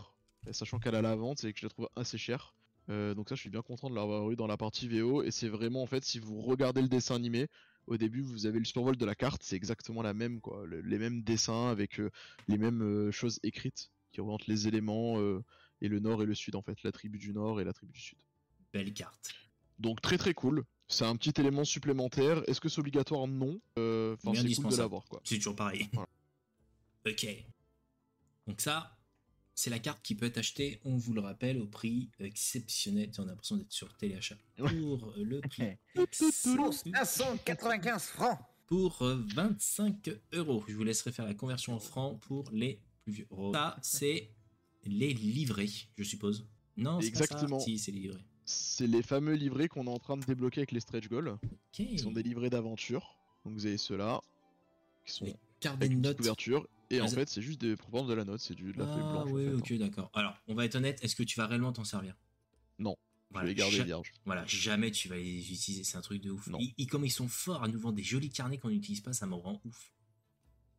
euh, sachant qu'elle a la vente et que je la trouve assez chère. Euh, donc ça je suis bien content de l'avoir eu dans la partie VO et c'est vraiment en fait si vous regardez le dessin animé, au début vous avez le survol de la carte, c'est exactement la même quoi, le- les mêmes dessins avec euh, les mêmes euh, choses écrites qui représentent les éléments et le nord et le sud en fait, la tribu du nord et la tribu du sud. Belle carte. Donc très très cool. C'est un petit élément supplémentaire. Est-ce que c'est obligatoire? Non. Enfin c'est cool de l'avoir quoi. C'est toujours pareil. Voilà. ok. Donc ça, c'est la carte qui peut être achetée, on vous le rappelle, au prix exceptionnel. On a l'impression d'être sur téléachat. Pour le prix Pour 595 francs. pour euh, 25 euros. Je vous laisserai faire la conversion en francs pour les plus vieux. Ça, c'est les livrets, je suppose. Non, c'est pas ça. Exactement. Si, c'est les livrets. C'est les fameux livrets qu'on est en train de débloquer avec les stretch goals. Ok. Qui sont des livrets d'aventure. Donc vous avez ceux-là, qui sont Avec de notes. couverture. Et Ah, en c'est- fait, c'est juste des, prendre de la note, c'est du de la feuille Ah blanche. en oui, fait, ok, hein. d'accord. Alors, on va être honnête, est-ce que tu vas réellement t'en servir? Non, Je Voilà, vais les garder ja-. Voilà, jamais tu vas les utiliser, c'est un truc de ouf. Non. Ils, ils- comme ils sont forts à nous vendre des jolis carnets qu'on n'utilise pas, ça me rend ouf.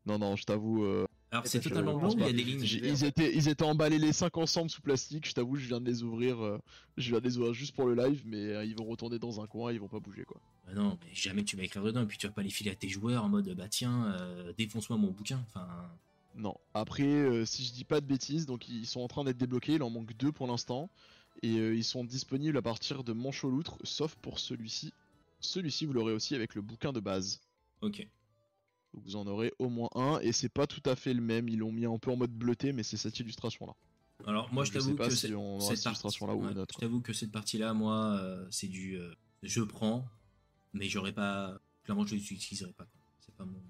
Non, non, je t'avoue. euh, Alors Et c'est je totalement blanc, il y a des lignes. ils, étaient, ils étaient emballés les 5 ensemble sous plastique. Je t'avoue, je viens de les ouvrir. euh, je viens de les ouvrir juste pour le live, mais euh, ils vont retourner dans un coin, ils vont pas bouger quoi. Bah non, mais jamais tu vas écrire dedans, et puis tu vas pas les filer à tes joueurs en mode bah tiens, euh, défonce-moi mon bouquin. Enfin, Non. Après, euh, si je dis pas de bêtises, donc ils sont en train d'être débloqués. Il en manque deux pour l'instant. Et euh, ils sont disponibles à partir de Manche aux loutres, sauf pour celui-ci. Celui-ci, vous l'aurez aussi avec le bouquin de base. ok. Donc vous en aurez au moins un. Et c'est pas tout à fait le même. Ils l'ont mis un peu en mode bleuté, mais c'est cette illustration là. Alors moi je t'avoue que si cette illustration-là ou une autre, Je t'avoue que cette partie-là, moi, c'est du je prends, mais j'aurais pas. Clairement, je l'utiliserai pas. C'est pas mon.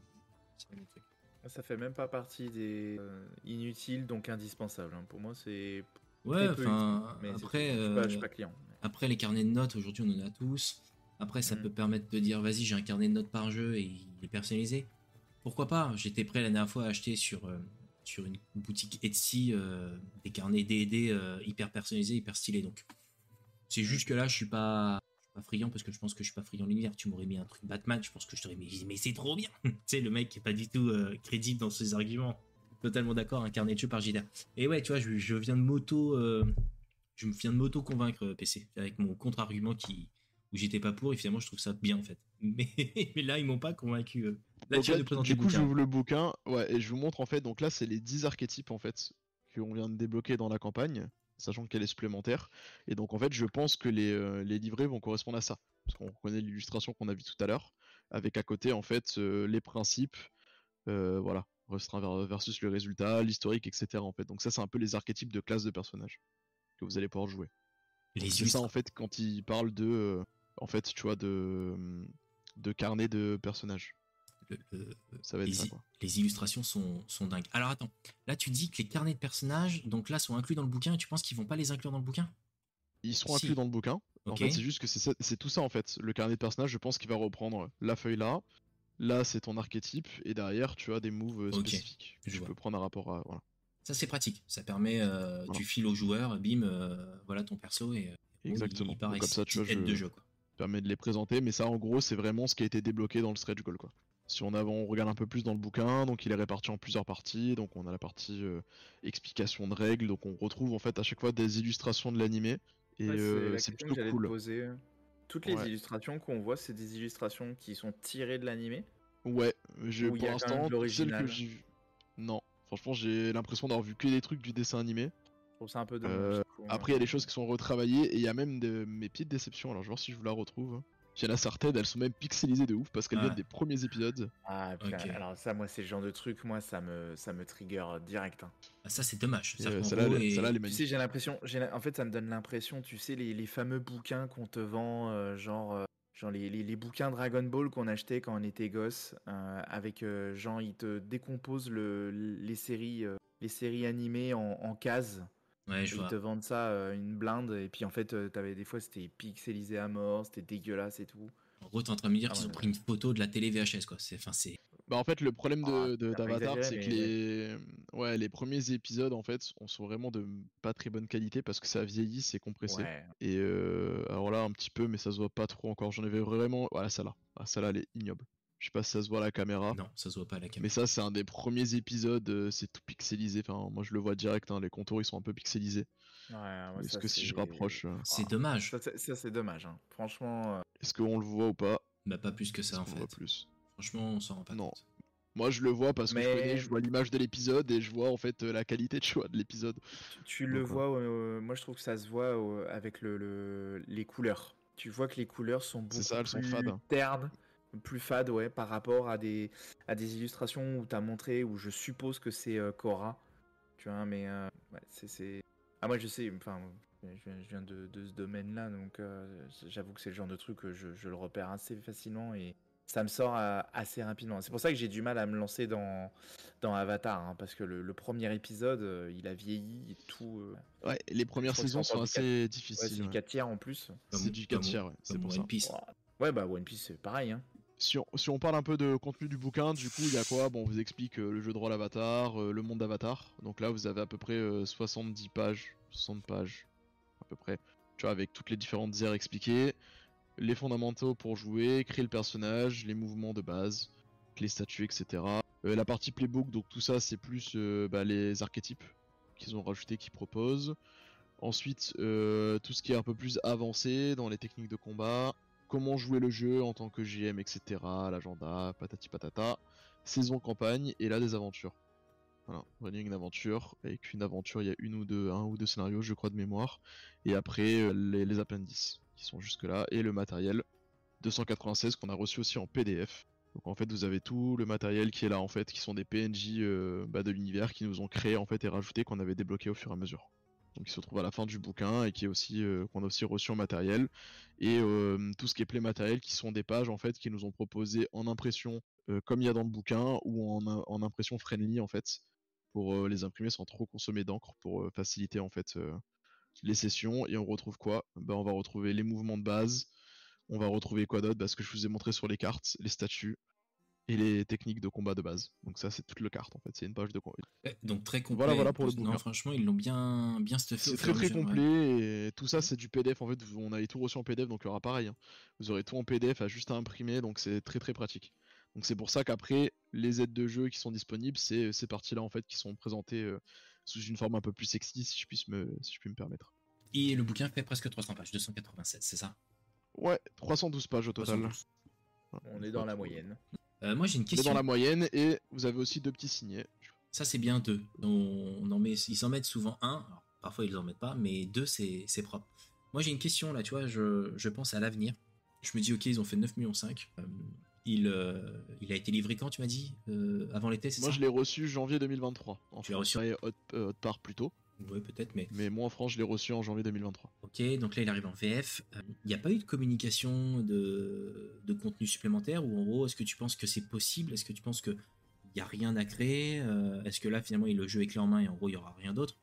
C'est pas mon truc. Ça fait même pas partie des euh, inutiles, donc indispensables. hein. Pour moi, c'est. Ouais, enfin, mais après, je, suis euh, pas, je suis pas client. après les carnets de notes, aujourd'hui on en a tous. Après, ça Mm. peut permettre de dire, vas-y, j'ai un carnet de notes par jeu et il est personnalisé. Pourquoi pas? J'étais prêt la dernière fois à acheter sur, euh, sur une boutique Etsy des carnets D&D hyper personnalisés, hyper stylés. Donc, c'est juste que là, je suis pas, pas friand parce que je pense que je suis pas friand l'univers. Tu m'aurais mis un truc Batman, je pense que je t'aurais mis, mais c'est trop bien. tu sais, le mec qui est pas du tout euh, crédible dans ses arguments. Totalement d'accord, un carnet de jeu par JDR. Et ouais, tu vois, je, je viens de moto, euh, je me viens de moto convaincre euh, PC avec mon contre-argument qui où j'étais pas pour et finalement je trouve ça bien en fait. Mais, mais là ils m'ont pas convaincu. Là tu de présenter du coup, j'ouvre le bouquin, ouais, et je vous montre en fait. Donc là, c'est les 10 archétypes en fait qu'on vient de débloquer dans la campagne, sachant qu'elle est supplémentaire. Et donc en fait, je pense que les, euh, les livrets vont correspondre à ça, parce qu'on reconnaît l'illustration qu'on a vue tout à l'heure, avec à côté en fait euh, les principes, euh, voilà, restreint ver- versus le résultat, l'historique, etc. En fait, donc ça, c'est un peu les archétypes de classe de personnages que vous allez pouvoir jouer. Les C'est ça en fait quand il parle de, en fait, tu vois, de de carnet de personnages. Le- le- Ça va être les, ça i- quoi. les illustrations sont, sont dingues. Alors attends, là tu dis que les carnets de personnages, donc là sont inclus dans le bouquin et tu penses qu'ils vont pas les inclure dans le bouquin? Ils sont Si. inclus dans le bouquin. En fait, c'est juste que c'est tout ça en fait. Le carnet de personnage, je pense qu'il va reprendre la feuille là. Là, c'est ton archétype et derrière, tu as des moves euh, spécifiques que je tu vois. peux prendre à rapport à voilà. Ça c'est pratique. Ça permet, euh, Voilà. tu files au joueur, bim, euh, voilà ton perso et euh, Exactement. il Donc, comme ça, tu vois, je- de jeu quoi. permet de les présenter, mais ça en gros, c'est vraiment ce qui a été débloqué dans le stretch goal quoi. Si on, a- on regarde un peu plus dans le bouquin, donc il est réparti en plusieurs parties. Donc on a la partie euh, explication de règles, donc on retrouve en fait à chaque fois des illustrations de l'animé et Ouais, euh, la c'est que plutôt te cool. poser. Toutes les Ouais. illustrations qu'on voit, c'est des illustrations qui sont tirées de l'animé? Ouais, je, pour l'instant, de celle que j'ai vu. Non, franchement, j'ai l'impression d'avoir vu que des trucs du dessin animé. Trouve ça un peu dommage. Euh, hein. Après, il y a des choses qui sont retravaillées et il y a même de mes petites déceptions. Alors, je vais voir si je vous la retrouve. Il y en a certaines, elles sont même pixelisées de ouf parce qu'elles Ah. viennent des premiers épisodes. Ah, putain, alors ça, moi, c'est le genre de truc, moi, ça me, ça me trigger direct. hein. Ah, ça c'est dommage. Euh, qu'en Celle-là, gros, elle est- et- celle-là, elle est Tu sais, magnifique. j'ai l'impression, en fait, ça me donne l'impression, tu sais, les, les fameux bouquins qu'on te vend, euh, genre, euh, genre les, les- les bouquins Dragon Ball qu'on achetait quand on était gosse, euh, avec, euh, genre, ils te décomposent le, les séries, euh, les séries animées en, en cases. Ouais, je Ils vois. te vendent ça euh, une blinde, et puis en fait, euh, t'avais des fois, c'était pixelisé à mort, c'était dégueulasse et tout. En gros, t'es en train de me dire Ah qu'ils ont pris une photo de la télé VHS quoi. C'est, enfin c'est. Bah, en fait, le problème Ah, de, d'Avatar, c'est que mais les... Ouais, les premiers épisodes, en fait, on sont vraiment de pas très bonne qualité parce que ça vieillit, c'est compressé. Ouais. Et euh, alors là, un petit peu, mais ça se voit pas trop encore. J'en avais vraiment. Voilà, celle-là. Ah, celle-là, elle est ignoble. Je sais pas si ça se voit à la caméra. Non, ça se voit pas à la Mais caméra. ça, c'est un des premiers épisodes, euh, c'est tout pixelisé. Enfin, moi, je le vois direct, hein, les contours, ils sont un peu pixelisés. Ouais, ouais, Est-ce ça, que si je rapproche, euh, C'est Ah, dommage. Ça, c'est- dommage. hein. Franchement, euh, est-ce qu'on le voit ou pas? Bah pas plus que ça en fait. voit plus? Franchement, on s'en rend pas Non. compte. Moi, je le vois parce que je Mais- connais, je vois l'image de l'épisode et je vois en fait la qualité de choix de l'épisode. tu, tu le Donc, vois, euh, moi je trouve que ça se voit euh, avec le, le- les couleurs. Tu vois que les couleurs sont beaucoup C'est ça, elles sont plus fades. ternes, plus fades, ouais, par rapport à des, à des illustrations où tu as montré, où je suppose que c'est euh, Cora. Tu vois, mais euh, ouais, c'est, c'est. Ah, moi, je sais, enfin, je viens, de, de ce domaine-là, donc euh, j'avoue que c'est le genre de truc que je, je le repère assez facilement et ça me sort euh, assez rapidement. C'est pour ça que j'ai du mal à me lancer dans, dans Avatar, hein, parce que le, le premier épisode, euh, il a vieilli et tout. euh, Ouais, les premières saisons sont assez ouais, c'est difficiles. du ouais. 4 tiers en plus. C'est du comme- 4 tiers, ouais, c'est pour One ça. Piece. Ouais, bah One Piece, c'est pareil. Hein. Si on, parle un peu de contenu du bouquin, du coup, il y a quoi? Bon, on vous explique euh, le jeu de rôle Avatar, euh, le monde d'Avatar. Donc là, vous avez à peu près euh, 70 pages, 60 pages, à peu près. Tu vois, avec toutes les différentes aires expliquées, les fondamentaux pour jouer, créer le personnage, les mouvements de base, les statuts, etc. Euh, la partie playbook, donc tout ça, c'est plus euh, bah, les archétypes qu'ils ont rajoutés, qu'ils proposent. Ensuite, euh, tout ce qui est un peu plus avancé dans les techniques de combat, comment jouer le jeu en tant que GM, etc. L'agenda, patati patata. Saison campagne et là des aventures. Voilà, running une aventure. Avec une aventure, il y a une ou deux, un ou deux scénarios, je crois, de mémoire. Et après, euh, les, appendices qui sont jusque là. Et le matériel 296 qu'on a reçu aussi en PDF. Donc en fait, vous avez tout le matériel qui est là en fait, qui sont des PNJ euh, bah, de l'univers qui nous ont créé en fait et rajouté qu'on avait débloqué au fur et à mesure. Donc il se trouve à la fin du bouquin et qui est aussi euh, qu'on a aussi reçu en matériel. Et euh, tout ce qui est play matériel qui sont des pages en fait qui nous ont proposé en impression euh, comme il y a dans le bouquin ou en, en impression friendly en fait pour les imprimer sans trop consommer d'encre pour faciliter en fait les sessions. Et on retrouve quoi? Ben, on va retrouver les mouvements de base. On va retrouver quoi d'autre? Parce que je vous ai montré sur les cartes les statuts et les techniques de combat de base donc ça c'est toute le carte en fait c'est une page de combat donc très complet. Voilà, voilà pour le Non, bouquin. franchement, ils l'ont bien, bien stuffé. C'est très très mesure, ouais. complet et tout ça c'est du PDF en fait vous- on avait tout reçu en PDF donc il y aura pareil hein. vous aurez tout en PDF à juste à imprimer donc c'est très très pratique donc c'est pour ça qu'après les aides de jeu qui sont disponibles c'est ces parties là en fait qui sont présentées euh, sous une forme un peu plus sexy si je puisse me si je puis me permettre Et le bouquin fait presque 300 pages, 287, c'est ça? Ouais 312 pages au total 312. On est dans la moyenne. Euh, moi, j'ai une c'est question. dans la moyenne et vous avez aussi deux petits signets Ça, c'est bien deux. On, on en met, ils en mettent souvent un. Alors, parfois, ils en mettent pas, mais deux, c'est c'est propre. Moi, j'ai une question là, tu vois, je, je pense à l'avenir. Je me dis, ok, ils ont fait 9 millions 5. Euh, il, euh, il a été livré quand, tu m'as dit Avant l'été, c'est ça moi je l'ai reçu janvier 2023 en Tu l'as reçu euh, autre part plus tôt Ouais, peut-être, mais mais moi en France je l'ai reçu en janvier 2023 ok. Donc là, il arrive en VF. Euh, Il n'y a pas eu de communication de, de contenu supplémentaire ou en gros, est-ce que tu penses que c'est possible? Est-ce que tu penses que il n'y a rien à créer? Euh, Est-ce que là, finalement, le jeu est clé en main et en gros, il n'y aura rien d'autre?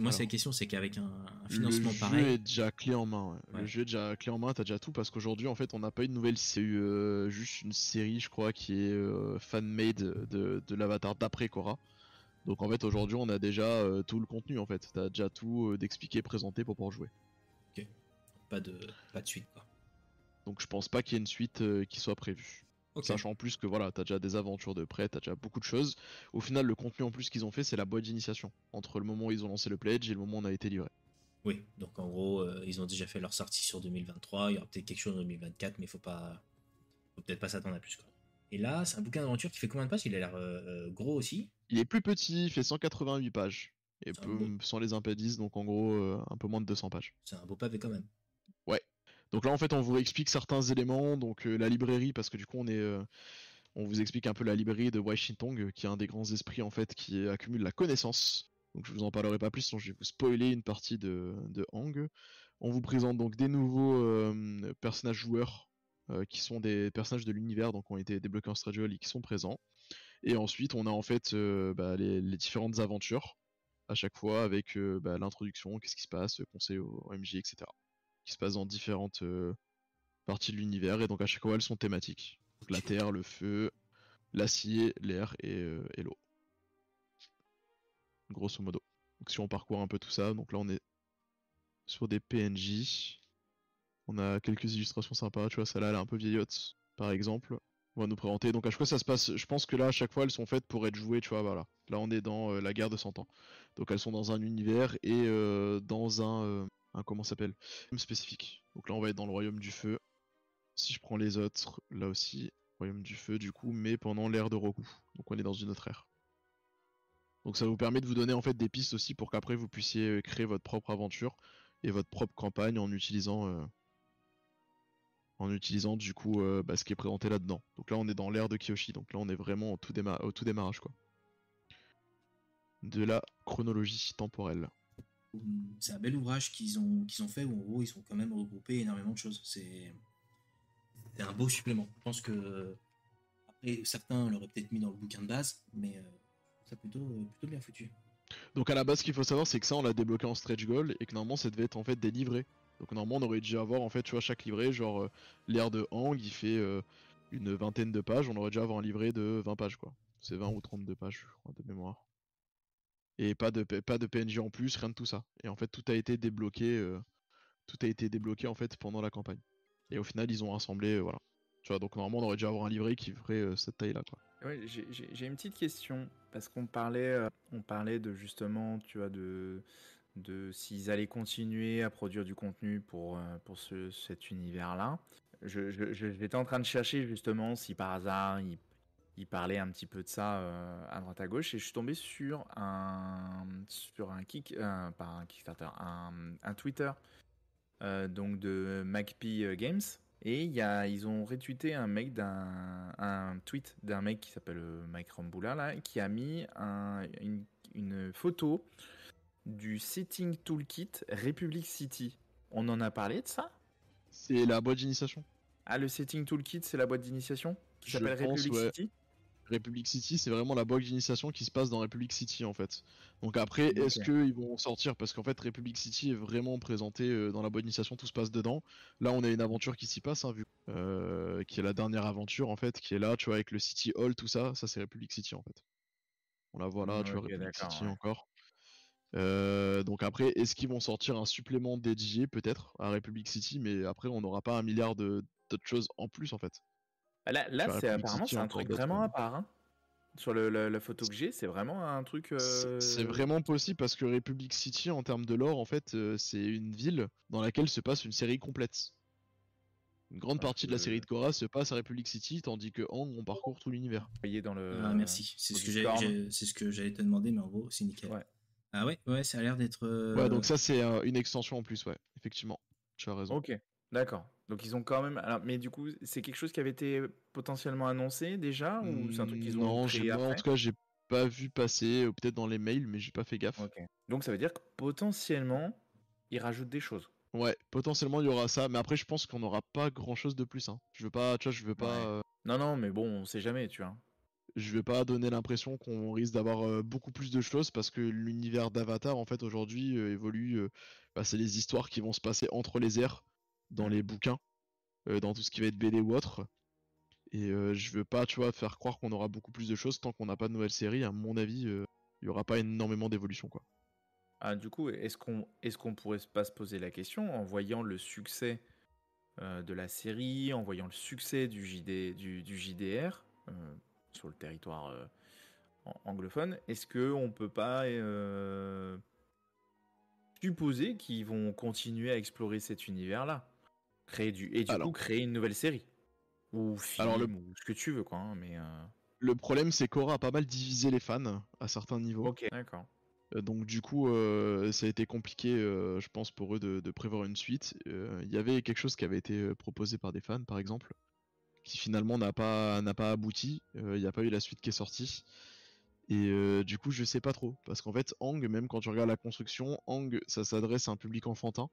Moi, c'est la question, c'est qu'avec un, un financement le jeu pareil. est déjà clé en main. ouais. Ouais. Le jeu est déjà clé en main, t'as déjà tout parce qu'aujourd'hui en fait on n'a pas eu de nouvelle. C'est eu euh, juste une série, je crois, qui est euh, fan-made de, de l'avatar d'après Korra. Donc en fait aujourd'hui on a déjà euh, tout le contenu en fait. T'as déjà tout euh, d'expliqué, présenté pour pouvoir jouer. Pas de, pas de suite, quoi. Donc je pense pas qu'il y ait une suite euh, qui soit prévue. Ok. Sachant en plus que voilà, t'as déjà des aventures de près, t'as déjà beaucoup de choses. Au final, le contenu en plus qu'ils ont fait, c'est la boîte d'initiation. Entre le moment où ils ont lancé le pledge et le moment où on a été livré. Oui, donc en gros, ils ont déjà fait leur sortie sur 2023. Il y aura peut-être quelque chose en 2024, mais faut pas, faut peut-être pas s'attendre à plus. Quoi. Et là, c'est un bouquin d'aventure qui fait combien de pages? Il a l'air gros aussi. Il est plus petit, il fait 188 pages. Et peu- beau- sans les impendices, donc en gros euh, un peu moins de 200 pages. C'est un beau pavé quand même. Donc là en fait on vous explique certains éléments, donc euh, la librairie, parce que du coup on est... euh, on vous explique un peu la librairie de Washington, qui est un des grands esprits en fait qui accumule la connaissance. Donc je vous en parlerai pas plus, sinon je vais vous spoiler une partie de, de Hang. On vous présente donc des nouveaux personnages joueurs qui sont des personnages de l'univers, donc ont été débloqués en Stradual et qui sont présents. Et ensuite on a en fait euh, bah, les, différentes aventures à chaque fois avec euh, bah, l'introduction, qu'est-ce qui se passe, conseil au MJ, etc. Qui se passe dans différentes euh, parties de l'univers et donc à chaque fois elles sont thématiques. Donc, la terre, le feu, l'acier, l'air et, euh, et l'eau. Grosso modo. Donc si on parcourt un peu tout ça, donc là on est sur des PNJ. On a quelques illustrations sympas, tu vois, celle-là elle est un peu vieillotte, par exemple. On va nous présenter. Donc à chaque fois ça se passe. Je pense que là à chaque fois elles sont faites pour être jouées, tu vois, voilà. Là on est dans euh, la guerre de 100 ans. Donc elles sont dans un univers et euh, dans un, euh, un comment s'appelle? Spécifique. Donc là on va être dans le royaume du feu. Si je prends les autres, là aussi, royaume du feu du coup, mais pendant l'ère de Roku. Donc on est dans une autre ère. Donc ça vous permet de vous donner en fait des pistes aussi pour qu'après vous puissiez euh, créer votre propre aventure et votre propre campagne en utilisant en utilisant du coup euh, bah, ce qui est présenté là-dedans. Donc là on est dans l'ère de Kyoshi, donc là on est vraiment au tout, déma- au tout démarrage quoi. de la chronologie temporelle. C'est un bel ouvrage qu'ils ont, qu'ils ont fait où en gros ils ont quand même regroupé énormément de choses. C'est un beau supplément. Je pense que après certains l'auraient peut-être mis dans le bouquin de base, mais euh, c'est plutôt, plutôt bien foutu. Donc à la base, ce qu'il faut savoir, c'est que ça, on l'a débloqué en stretch goal et que normalement, ça devait être en fait des livrets. Donc normalement, on aurait dû avoir en fait, tu vois, chaque livret, genre euh, l'air de Hang, il fait euh, une vingtaine de pages, on aurait dû avoir un livret de 20 pages, quoi. C'est 20 ou 32 pages, je crois, de mémoire. Et pas de, pas de PNJ en plus, rien de tout ça. Et en fait, tout a été débloqué, euh, tout a été débloqué en fait pendant la campagne. Et au final, ils ont rassemblé, voilà. Tu vois, donc normalement, on aurait dû avoir un livret qui ferait cette taille-là, quoi. Ouais, j'ai une petite question parce qu'on parlait, on parlait de justement, tu vois, de de s'ils allaient continuer à produire du contenu pour, euh, pour ce, cet univers-là. Je, j'étais en train de chercher justement si par hasard il, il un petit peu de ça euh, à droite à gauche et je suis tombé sur un sur un kick euh, pas un un, Twitter donc de MacP Games et ils ont retweeté un mec d'un un tweet d'un mec qui s'appelle Mike Ramboula qui a mis un, une, une photo du Setting Toolkit Republic City. On en a parlé de ça? C'est la boîte d'initiation. Ah, le Setting Toolkit, c'est la boîte d'initiation qui s'appelle Republic City? Republic City, c'est vraiment la boîte d'initiation qui se passe dans Republic City en fait. Donc après, est-ce qu'ils vont sortir? Parce qu'en fait, Republic City est vraiment présenté euh, dans la boîte d'initiation, tout se passe dedans. Là, on a une aventure qui s'y passe, hein, vu euh, qui est la dernière aventure en fait, qui est là, tu vois, avec le City Hall, tout ça. Ça, c'est Republic City en fait. On la voit là, tu vois, Republic City encore. Euh, donc après, est-ce qu'ils vont sortir un supplément dédié peut-être à Republic City, mais après on n'aura pas un milliard d'autres choses en plus en fait. Bah là, là c'est apparemment c'est un truc vraiment à part. Hein. Sur le, la, photo que j'ai, c'est vraiment un truc. C'est euh, vraiment possible parce que Republic City, en termes de lore, en fait, euh, c'est une ville dans laquelle se passe une série complète. Une grande partie de la série de Korra se passe à Republic City, tandis que Hang, on parcourt tout l'univers. Dans le... Ah, merci, c'est ce que j'allais te demander, mais en gros, c'est nickel. Ouais. Ah ouais, ouais, ça a l'air d'être. Ouais, donc ça c'est une extension en plus, ouais, effectivement. Tu as raison. Ok, d'accord. Donc ils ont quand même. Alors, mais du coup, c'est quelque chose qui avait été potentiellement annoncé déjà ou c'est un truc qu'ils ont Non, créé en tout cas, j'ai pas vu passer, ou peut-être dans les mails, mais j'ai pas fait gaffe. Ok. Donc ça veut dire que potentiellement, ils rajoutent des choses. Ouais, potentiellement il y aura ça, mais après je pense qu'on n'aura pas grand chose de plus. Hein. Je veux pas, tu vois, je veux pas. Non, non, mais bon, on sait jamais, tu vois je vais pas donner l'impression qu'on risque d'avoir euh, beaucoup plus de choses parce que l'univers d'Avatar en fait aujourd'hui euh, évolue. Euh, bah, c'est les histoires qui vont se passer entre les airs dans les bouquins, dans tout ce qui va être BD ou autre. Et je veux pas, tu vois, faire croire qu'on aura beaucoup plus de choses tant qu'on n'a pas de nouvelle série. À mon avis, il y aura pas énormément d'évolution quoi. Ah, du coup, est-ce qu'on est-ce qu'on pourrait pas se poser la question en voyant le succès de la série, en voyant le succès du JD du JDR sur le territoire euh, anglophone, est-ce que on peut pas euh, supposer qu'ils vont continuer à explorer cet univers-là, créer du et du coup créer une nouvelle série? Ou film Alors ou ce que tu veux quoi, hein, mais euh, le problème c'est qu'Aura a pas mal divisé les fans à certains niveaux. Ok, d'accord. Donc du coup, ça a été compliqué, je pense, pour eux de, de prévoir une suite. Il y avait quelque chose qui avait été proposé par des fans, par exemple, qui finalement n'a pas n'a pas abouti. Euh, il n'y a pas eu la suite qui est sortie. Et euh, du coup, je sais pas trop. Parce qu'en fait, Hang, même quand tu regardes la construction, Hang, ça s'adresse à un public enfantin.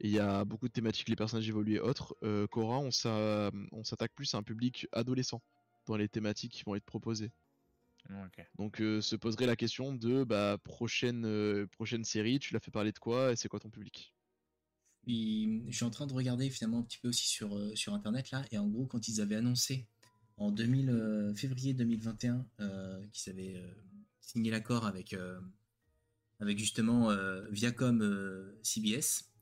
Et il y a beaucoup de thématiques, les personnages évoluent et autres. Euh, Korra, on s'attaque plus à un public adolescent dans les thématiques qui vont être proposées. Donc se poserait la question de bah, prochaine, prochaine série, tu l'as fait parler de quoi et c'est quoi ton public? Je suis en train de regarder finalement un petit peu aussi sur, euh, sur internet là, et en gros, quand ils avaient annoncé en 2000, euh, février 2021 euh, qu'ils avaient signé l'accord avec, avec justement Viacom CBS,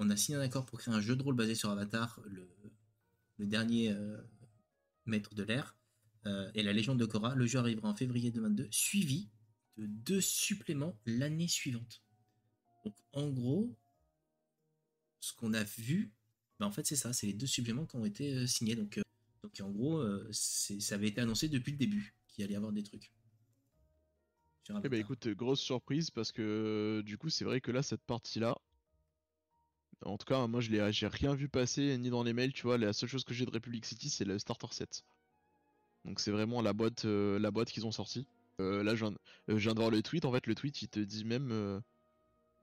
on a signé un accord pour créer un jeu de rôle basé sur Avatar, le, le dernier maître de l'air, et la légende de Korra. Le jeu arrivera en février 2022, suivi de deux suppléments l'année suivante. Donc en gros, ce qu'on a vu, bah, en fait c'est ça, c'est les deux suppléments qui ont été euh, signés. Donc, euh, donc en gros, euh, ça avait été annoncé depuis le début qu'il allait y avoir des trucs. Eh bah écoute, grosse surprise parce que du coup c'est vrai que là cette partie-là, en tout cas moi je l'ai, j'ai rien vu passer ni dans les mails, tu vois, la seule chose que j'ai de Republic City c'est le starter set. Donc c'est vraiment la boîte, la boîte qu'ils ont sorti. Euh, là, je viens, je viens de voir le tweet. En fait, le tweet, il te dit même.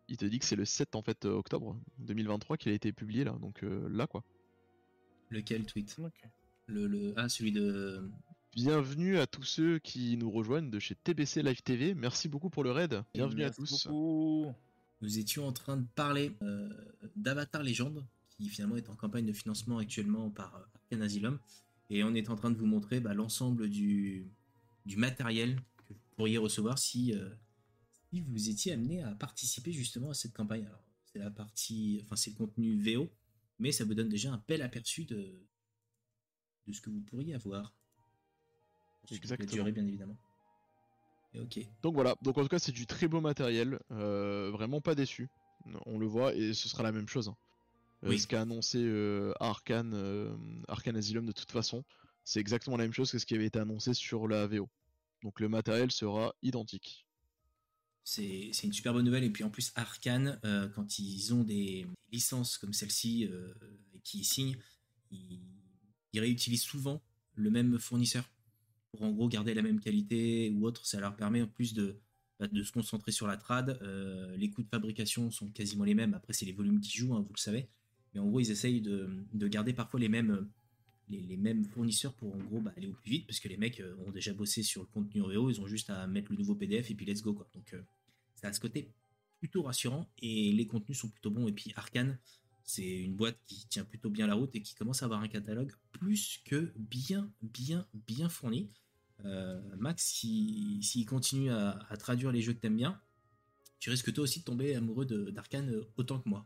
Il te dit que c'est le 7 en fait, euh, octobre 2023 qu'il a été publié là. Donc euh, là, quoi. Lequel tweet? Le, le... Ah, celui de. Bienvenue à tous ceux qui nous rejoignent de chez TBC Live TV. Merci beaucoup pour le raid. Bienvenue Merci à tous. beaucoup. Nous étions en train de parler euh, d'Avatar Légende, qui finalement est en campagne de financement actuellement par Arcane Asylum. Et on est en train de vous montrer bah, l'ensemble du, du matériel que vous pourriez recevoir si, euh, si vous étiez amené à participer justement à cette campagne. Alors, c'est la partie, enfin, c'est le contenu VO, mais ça vous donne déjà un bel aperçu de, de ce que vous pourriez avoir. La Exactement. durée, bien évidemment. Et ok. Donc voilà, donc en tout cas c'est du très beau matériel, euh, vraiment pas déçu. On le voit et ce sera la même chose. hein. Euh, Oui. Ce qu'a annoncé euh, Arkane, euh, Arkane Asylum de toute façon, c'est exactement la même chose que ce qui avait été annoncé sur la VO. Donc le matériel sera identique. C'est une super bonne nouvelle. Et puis en plus, Arkane, euh, quand ils ont des licences comme celle-ci euh, qui signent, ils, réutilisent souvent le même fournisseur pour en gros garder la même qualité ou autre. Ça leur permet en plus de, bah, se concentrer sur la trad. Euh, les coûts de fabrication sont quasiment les mêmes. Après, c'est les volumes qui jouent, hein, vous le savez. Mais en gros, ils essayent de garder parfois les mêmes, les, mêmes fournisseurs pour en gros bah, aller au plus vite parce que les mecs euh, ont déjà bossé sur le contenu en VO. Ils ont juste à mettre le nouveau PDF et puis let's go. Quoi. Donc, euh, ça a ce côté plutôt rassurant et les contenus sont plutôt bons. Et puis Arkane, c'est une boîte qui tient plutôt bien la route et qui commence à avoir un catalogue plus que bien, bien, bien fourni. Euh, Max, s'il s'il continue à, traduire les jeux que t'aimes bien, tu risques toi aussi de tomber amoureux d'Arkane euh, autant que moi.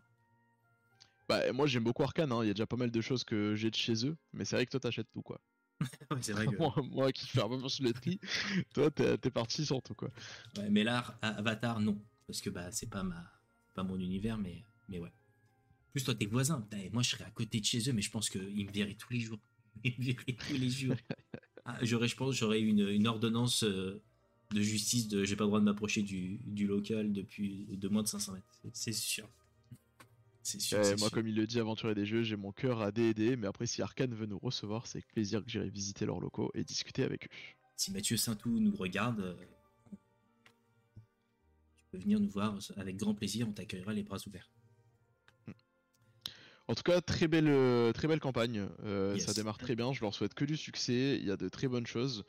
Bah moi j'aime beaucoup Arkane, hein. il y a déjà pas mal de choses que j'ai de chez eux, mais c'est vrai que toi t'achètes tout quoi. Ouais, c'est vrai que. moi, moi qui fais un peu plus le tri, toi t'es t'es parti sur tout quoi. Ouais, mais là, Avatar, non. Parce que bah, c'est pas, ma, pas mon univers, mais, mais ouais. Plus, toi, t'es voisin. Putain, et moi, je serais à côté de chez eux, mais je pense qu'ils me verraient tous les jours. Ils me verraient tous les jours. Ah, j'aurais, je pense, j'aurais une, une ordonnance euh, de justice de j'ai pas le droit de m'approcher du, du local depuis de moins de 500 mètres. C'est sûr. C'est sûr. Euh, c'est moi sûr. comme il le dit, aventurier des jeux, j'ai mon cœur à D&D, mais après si Arkane veut nous recevoir, c'est avec plaisir que j'irai visiter leurs locaux et discuter avec eux. Si Mathieu Saintou nous regarde, euh, tu peux venir nous voir avec grand plaisir. On t'accueillera les bras ouverts. En tout cas, très belle, euh, très belle campagne. Euh, Yes. Ça démarre très bien. Je leur souhaite que du succès. Il y a de très bonnes choses.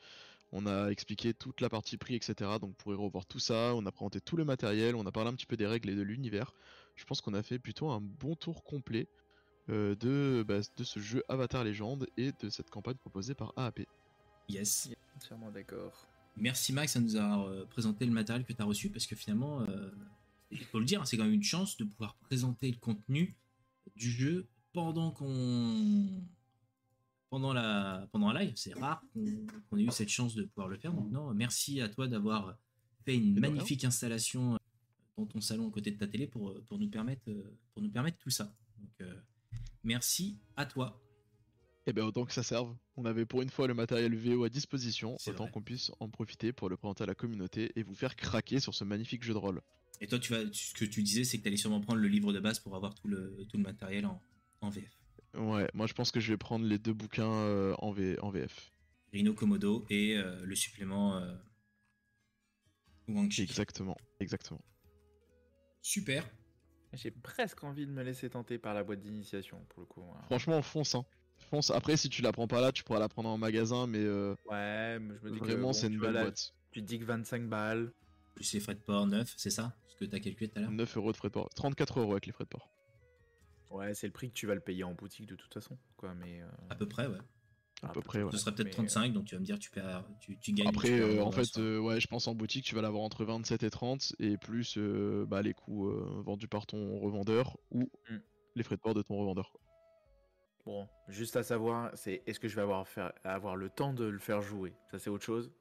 On a expliqué toute la partie prix, etc. Donc, vous pourrez revoir tout ça. On a présenté tout le matériel. On a parlé un petit peu des règles et de l'univers. Je pense qu'on a fait plutôt un bon tour complet euh, de, bah, de ce jeu Avatar Légende et de cette campagne proposée par AAP. Yes. Entièrement d'accord. Merci Max à nous avoir euh, présenté le matériel que tu as reçu parce que finalement, euh, il faut le dire, hein, c'est quand même une chance de pouvoir présenter le contenu du jeu pendant qu'on pendant la pendant un live. C'est rare qu'on ait eu cette chance de pouvoir le faire. Donc non, merci à toi d'avoir fait une magnifique installation dans ton salon à côté de ta télé pour, euh, pour nous permettre euh, pour nous permettre tout ça. Donc euh, merci à toi. Et bien, autant que ça serve. On avait pour une fois le matériel VO à disposition. C'est Autant qu'on puisse en profiter pour le présenter à la communauté et vous faire craquer sur ce magnifique jeu de rôle. Et toi, tu vas, ce que tu disais, c'est que tu allais sûrement prendre le livre de base pour avoir tout le, tout le matériel en, en VF. Ouais, moi je pense que je vais prendre les deux bouquins euh, en, V- en VF. Rhino Komodo et euh, le supplément euh, Wang. Exactement, exactement. Super. J'ai presque envie de me laisser tenter par la boîte d'initiation pour le coup. hein. Franchement, fonce, hein. Fonce. Après, si tu la prends pas là, tu pourras la prendre en magasin, mais euh, Ouais, mais je me dis que vraiment, bon, c'est tu une belle boîte. Tu te dis que 25 balles. Plus les frais de port 9, c'est ça Ce que tu as calculé tout à l'heure? 9 euros de frais de port. 34 euros avec les frais de port. Ouais, c'est le prix que tu vas le payer en boutique de toute façon. Quoi, mais, euh, À peu près, ouais. À peu près, ouais. Ce serait peut-être mais, 35, donc tu vas me dire, tu, perds, tu, tu gagnes. Après, tu perds euh, en fait, euh, ouais, je pense en boutique, tu vas l'avoir entre 27 et 30, et plus euh, bah, les coûts euh, vendus par ton revendeur ou Hmm. les frais de port de ton revendeur. Bon, juste à savoir, c'est est-ce que je vais avoir, faire, avoir le temps de le faire jouer? Ça, c'est autre chose.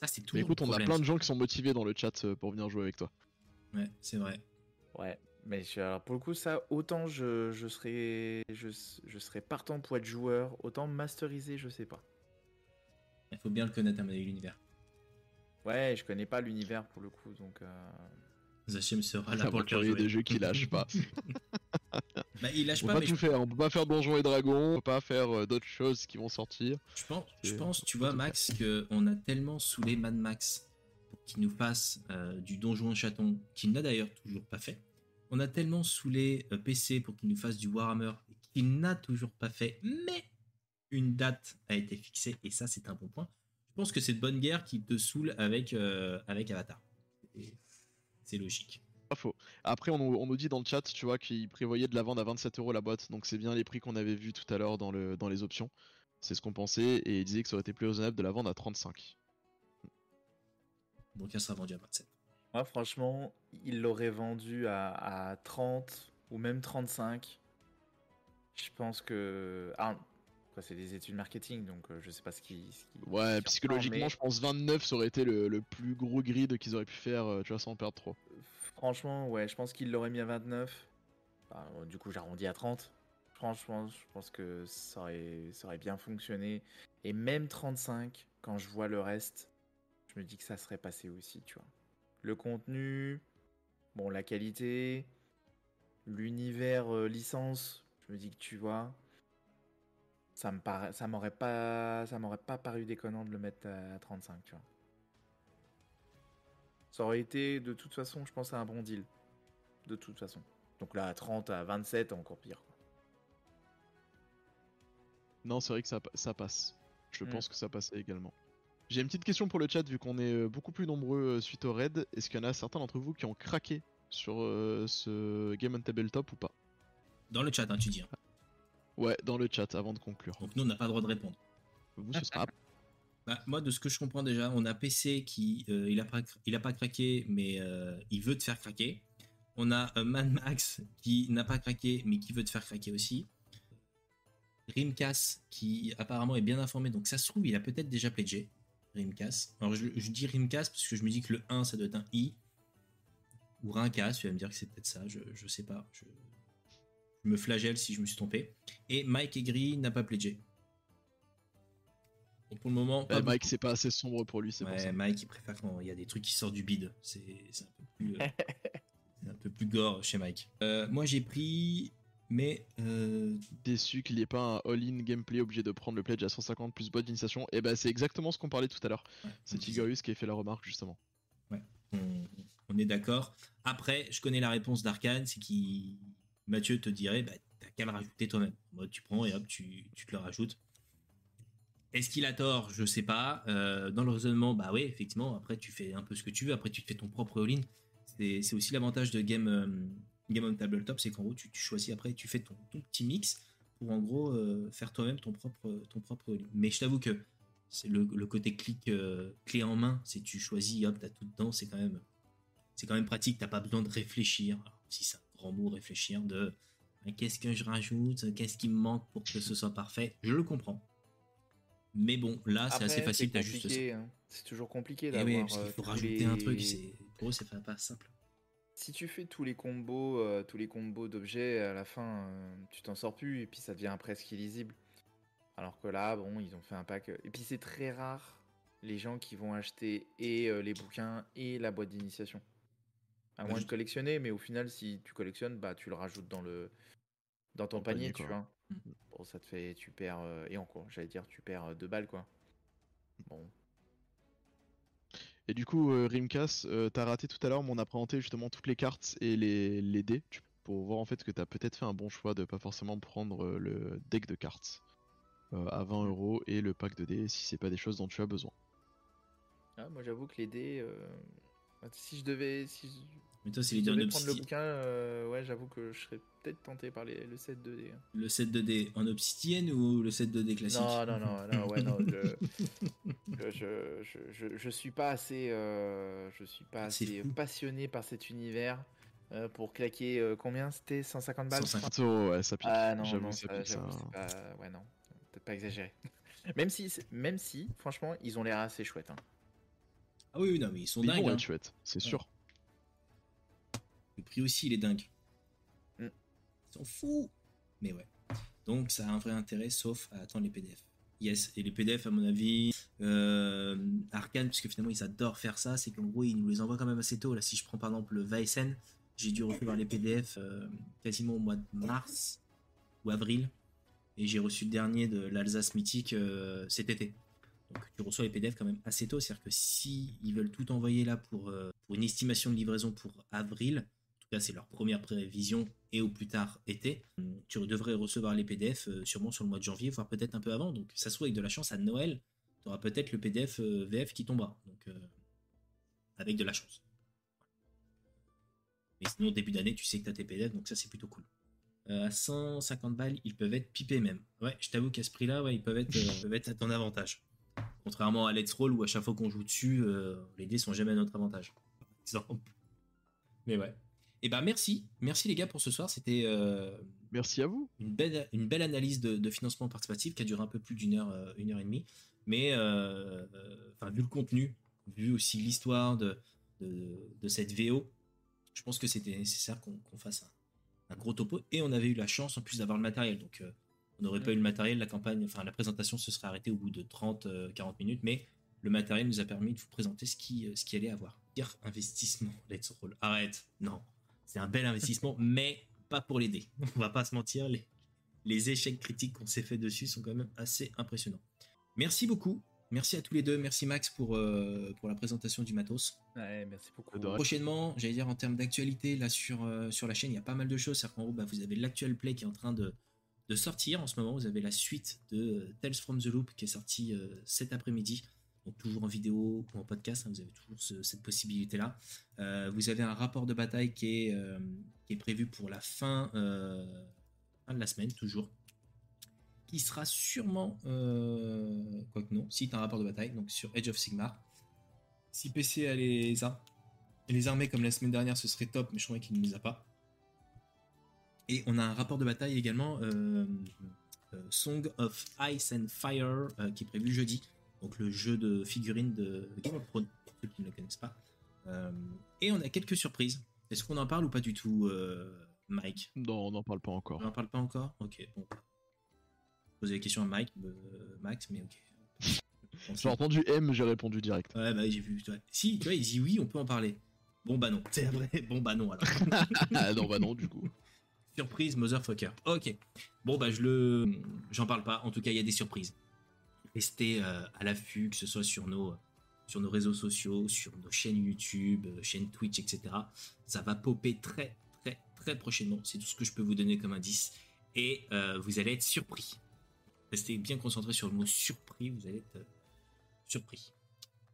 Ça, c'est tout écoute, on a plein de gens qui sont motivés dans le chat pour venir jouer avec toi. Ouais, c'est vrai. Ouais, mais je- alors pour le coup, ça, autant je, je, serais, je, je serais partant pour être joueur, autant masteriser, je sais pas. Il faut bien le connaître, à mon avis, l'univers. Ouais, je connais pas l'univers pour le coup, donc. euh, Zachem sera là pour le des jeux qui lâche pas. bah, il lâche On peut pas, pas mais tout je, faire, on peut pas faire Donjons et Dragons, on peut pas faire euh, d'autres choses qui vont sortir. je pense, je C'est- pense, tu vois, Max, qu'on a tellement saoulé Mad Max qui nous fasse euh, du donjon chaton, qu'il n'a d'ailleurs toujours pas fait. On a tellement saoulé euh, PC pour qu'il nous fasse du Warhammer, qu'il n'a toujours pas fait, mais une date a été fixée, et ça c'est un bon point. Je pense que c'est de bonne guerre qui te saoule avec, euh, avec Avatar. C'est logique. Pas faux. Après, on, nous- on nous dit dans le chat, tu vois, qu'ils prévoyaient de la vendre à 27 euros la boîte. Donc c'est bien les prix qu'on avait vus tout à l'heure dans, le, dans les options. C'est ce qu'on pensait. Et ils disaient que ça aurait été plus raisonnable de la vendre à 35. Donc elle sera vendue à 27. Moi, franchement, il l'aurait vendu à, à 30 ou même 35. Je pense que. Ah, c'est des études marketing, donc euh, je sais pas ce qui. ce qui- Ouais, psychologiquement, je pense 29, ça aurait été le, le plus gros grid qu'ils auraient pu faire, euh, tu vois, sans perdre trop. Franchement, ouais, je pense qu'il l'aurait mis à 29. Bah, euh, du coup, j'arrondis à 30. Franchement, je pense que ça aurait, ça aurait bien fonctionné. Et même 35, quand je vois le reste, je me dis que ça serait passé aussi, tu vois. Le contenu, bon, la qualité, l'univers euh, licence, je me dis que tu vois, ça me ça m'aurait pas, ça m'aurait pas paru déconnant de le mettre à 35, tu vois. Ça aurait été, de toute façon, je pense, un bon deal. De toute façon. Donc là, à 30, à 27, encore pire. quoi. Non, c'est vrai que ça, pa- ça passe. Je Mm. pense que ça passait également. J'ai une petite question pour le chat, vu qu'on est euh, beaucoup plus nombreux euh, suite au raid. Est-ce qu'il y en a certains d'entre vous qui ont craqué sur euh, ce Game on Tabletop ou pas? Dans le chat, hein, tu dis. hein. Ouais, dans le chat, avant de conclure. Donc nous, on n'a pas le droit de répondre. Vous, ce sera Bah, moi, de ce que je comprends déjà, on a PC qui, euh, il, a pas, cr- il a pas craqué, mais euh, il veut te faire craquer. On a Mad Max qui n'a pas craqué, mais qui veut te faire craquer aussi. Rimcas qui apparemment est bien informé, donc ça se trouve, il a peut-être déjà pledgé. Rimcas. Alors je, je dis Rimcas parce que je me dis que le 1, ça doit être un I. Ou Rincas, tu vas me dire que c'est peut-être ça, je, je sais pas. Je, je me flagelle si je me suis trompé. Et Mike Aigri n'a pas pledgé. Donc pour le moment, pas Ouais, Mike, c'est pas assez sombre pour lui, c'est pour Ouais, ça. Mike, il préfère quand il y a des trucs qui sortent du bide. C'est c'est un peu plus, euh, c'est un peu plus gore chez Mike. Euh, moi, j'ai pris, mais euh, Déçu qu'il n'y ait pas un all-in gameplay obligé de prendre le pledge à 150 plus boîte d'initiation. Et bah, c'est exactement ce qu'on parlait tout à l'heure. ouais, C'est Tigorius qui a fait la remarque justement. on, on est d'accord. Après, je connais la réponse d'Arkane, c'est qui Mathieu te dirait, bah, t'as qu'à le rajouter toi-même. Tu prends et hop, tu, tu te le rajoutes. Est-ce qu'il a tort? Je sais pas. Euh, dans le raisonnement, bah oui, effectivement. Après, tu fais un peu ce que tu veux. Après, tu te fais ton propre all-in. C'est c'est aussi l'avantage de Game, euh, Game on Tabletop, c'est qu'en gros, tu, tu choisis après, tu fais ton, ton petit mix pour en gros euh, faire toi-même ton propre, ton propre. Mais je t'avoue que c'est le, le côté clic euh, clé en main, c'est tu choisis, hop, t'as tout dedans, c'est quand même c'est quand même pratique, t'as pas besoin de réfléchir. Alors, si c'est un grand mot, réfléchir de qu'est-ce que je rajoute, qu'est-ce qui me manque pour que ce soit parfait, je le comprends. Mais bon, là, c'est assez facile, t'as juste ça. hein. C'est toujours compliqué Et d'avoir. oui, parce euh, qu'il faut tous rajouter un truc, pour eux, c'est pas simple. Si tu fais tous les combos, euh, tous les combos d'objets, à la fin, euh, tu t'en sors plus et puis ça devient presque illisible. Alors que là, bon, ils ont fait un pack. euh, Et puis c'est très rare les gens qui vont acheter et euh, les bouquins et la boîte d'initiation. À Bah, moins de collectionner, mais au final, si tu collectionnes, bah tu le rajoutes dans le dans ton panier, panier, tu quoi. vois. Mm. Bon, ça te fait, tu perds euh, et encore, j'allais dire, tu perds euh, deux balles quoi. Bon, Et du coup, euh, Rimcas, euh, t'as raté tout à l'heure, mais on a présenté justement toutes les cartes et les, les dés pour voir en fait que t'as peut-être fait un bon choix de pas forcément prendre euh, le deck de cartes à 20 euros et le pack de dés si c'est pas des choses dont tu as besoin. Ah, moi j'avoue que les dés, euh, si je devais, si je, Mais toi, c'est si en devais prendre le bouquin, euh, ouais, j'avoue que je serais peut-être tenté par les- le set 2D. hein. Le set 2D en obsidienne ou le set 2D classique? Non, non, non, non, ouais, non, je, je, je, je, je- je suis pas assez, euh, je suis pas assez passionné par cet univers euh, pour claquer euh, combien? C'était 150 balles je crois 150. 50 euros, ouais, ça pique. Ah non, J'avoue, non, ça ça, pique, j'avoue, ça. c'est pas, ouais non, peut-être pas exagéré. même si, c'est- même si, franchement, ils ont l'air assez chouettes. hein. Ah oui, oui, non, mais ils sont Mais ils dingues. vont hein. être chouettes, c'est sûr. Le prix aussi, il est dingue. Mm. Ils sont fous. Mais ouais. Donc ça a un vrai intérêt, sauf à attendre les PDF. Yes, et les PDF, à mon avis, euh, Arkane, puisque finalement ils adorent faire ça, c'est qu'en gros ils nous les envoient quand même assez tôt. Là, si je prends par exemple le Vaisen, j'ai dû recevoir les PDF euh, quasiment au mois de mars ou avril, et j'ai reçu le dernier de l'Alsace mythique euh, cet été. Donc tu reçois les PDF quand même assez tôt. C'est-à-dire que si ils veulent tout envoyer là pour, euh, pour une estimation de livraison pour avril, c'est leur première prévision et au plus tard été, tu devrais recevoir les PDF euh, sûrement sur le mois de janvier, voire peut-être un peu avant. Donc ça se trouve avec de la chance à Noël, tu auras peut-être le PDF euh, VF qui tombera. Donc avec de la chance. Mais sinon, début d'année, tu sais que tu as tes PDF, donc ça c'est plutôt cool. à 150 balles, ils peuvent être pipés même. Ouais, je t'avoue qu'à ce prix-là, ouais, ils peuvent être, peuvent être à ton avantage. Contrairement à Let's Roll où à chaque fois qu'on joue dessus, euh, les dés sont jamais à notre avantage. Mais ouais. Eh ben merci, merci les gars pour ce soir. C'était euh, merci à vous. Une belle, une belle analyse de, financement participatif qui a duré un peu plus d'une heure, euh, une heure et demie. Mais enfin vu le contenu, vu aussi l'histoire de, de, cette VO, je pense que c'était nécessaire qu'on fasse un, un, gros topo. Et on avait eu la chance en plus d'avoir le matériel. Donc on n'aurait pas eu le matériel, la campagne, enfin la présentation se serait arrêtée au bout de 30-40 euh, minutes, mais le matériel nous a permis de vous présenter ce qui, euh, ce qui allait avoir. Dire investissement, let's roll. Arrête, non. C'est un bel investissement, mais pas pour les dés. On va pas se mentir, les, les échecs critiques qu'on s'est fait dessus sont quand même assez impressionnants. Merci beaucoup. Merci à tous les deux. Merci Max pour, euh, pour la présentation du matos. Ouais, merci beaucoup. Prochainement, j'allais dire en termes d'actualité, là sur, sur la chaîne, il y a pas mal de choses. C'est-à-dire qu'en gros, bah, vous avez l'actuel play qui est en train de, de sortir. En ce moment, vous avez la suite de euh, Tales from the Loop qui est sortie euh, cet après-midi. Toujours en vidéo ou en podcast, hein, vous avez toujours cette possibilité-là. Euh, vous avez un rapport de bataille qui est, est prévu pour la fin, fin, de la semaine, toujours. Qui sera sûrement, quoique non, si tu un rapport de bataille, donc sur Edge of Sigmar. Si PC a les, les armées comme la semaine dernière, ce serait top, mais je crois qu'il ne les a pas. Et on a un rapport de bataille également, euh, euh, Song of Ice and Fire, euh, qui est prévu jeudi. Donc le jeu de figurines de Game of Thrones, pour ceux qui ne le connaissent pas. et on a quelques surprises. Est-ce qu'on en parle ou pas du tout, Mike? Non, on n'en parle pas encore. On n'en parle pas encore? Ok, bon. Poser la question à Mike, Max, mais ok. J'ai entendu M, j'ai répondu direct. Ouais, bah j'ai vu. Si, tu vois, il dit oui, on peut en parler. Bon bah non, c'est vrai. Bon bah non alors. Ah, non bah non du coup. Surprise, motherfucker. Ok. Bon, bah, je le. J'en parle pas. En tout cas, il y a des surprises. Restez euh, à l'affût, que ce soit sur nos, sur nos réseaux sociaux, sur nos chaînes YouTube, euh, chaînes Twitch, etc. Ça va popper très, très, très prochainement. C'est tout ce que je peux vous donner comme indice. Et euh, vous allez être surpris. Restez bien concentré sur le mot surpris. Vous allez être surpris.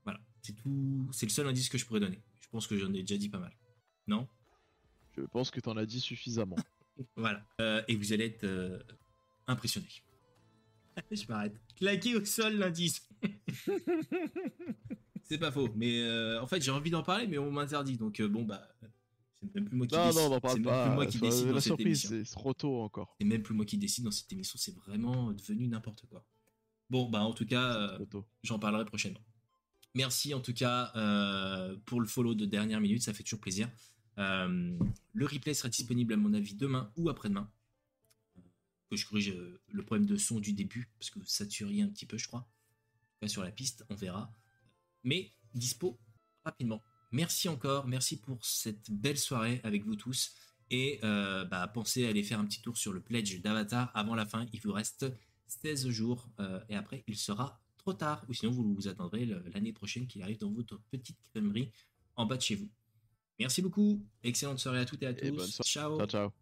Voilà. C'est tout. C'est le seul indice que je pourrais donner. Je pense que j'en ai déjà dit pas mal. Non? Je pense que tu en as dit suffisamment. Voilà. Euh, et vous allez être impressionné. Je m'arrête. Claqué au sol l'indice. c'est pas faux. Mais euh, en fait, j'ai envie d'en parler, mais on m'interdit. Donc bon, bah. C'est même plus moi qui non, décide. Non, non, parle pas. Plus moi qui décide la surprise, c'est trop tôt encore. C'est même plus moi qui décide dans cette émission. C'est vraiment devenu n'importe quoi. Bon, bah en tout cas, j'en parlerai prochainement. Merci en tout cas pour le follow de dernière minute, ça fait toujours plaisir. Euh, le replay sera disponible à mon avis demain ou après-demain. Que je corrige euh, le problème de son du début, parce que ça tuerie un petit peu, je crois. sur la piste, on verra. Mais dispo rapidement. Merci encore, merci pour cette belle soirée avec vous tous. Et euh, bah, pensez à aller faire un petit tour sur le pledge d'Avatar avant la fin. Il vous reste 16 jours et après il sera trop tard. Ou sinon vous vous attendrez l'année prochaine qu'il arrive dans votre petite crèmerie en bas de chez vous. Merci beaucoup. Excellente soirée à toutes et à tous. ciao. Ciao, ciao.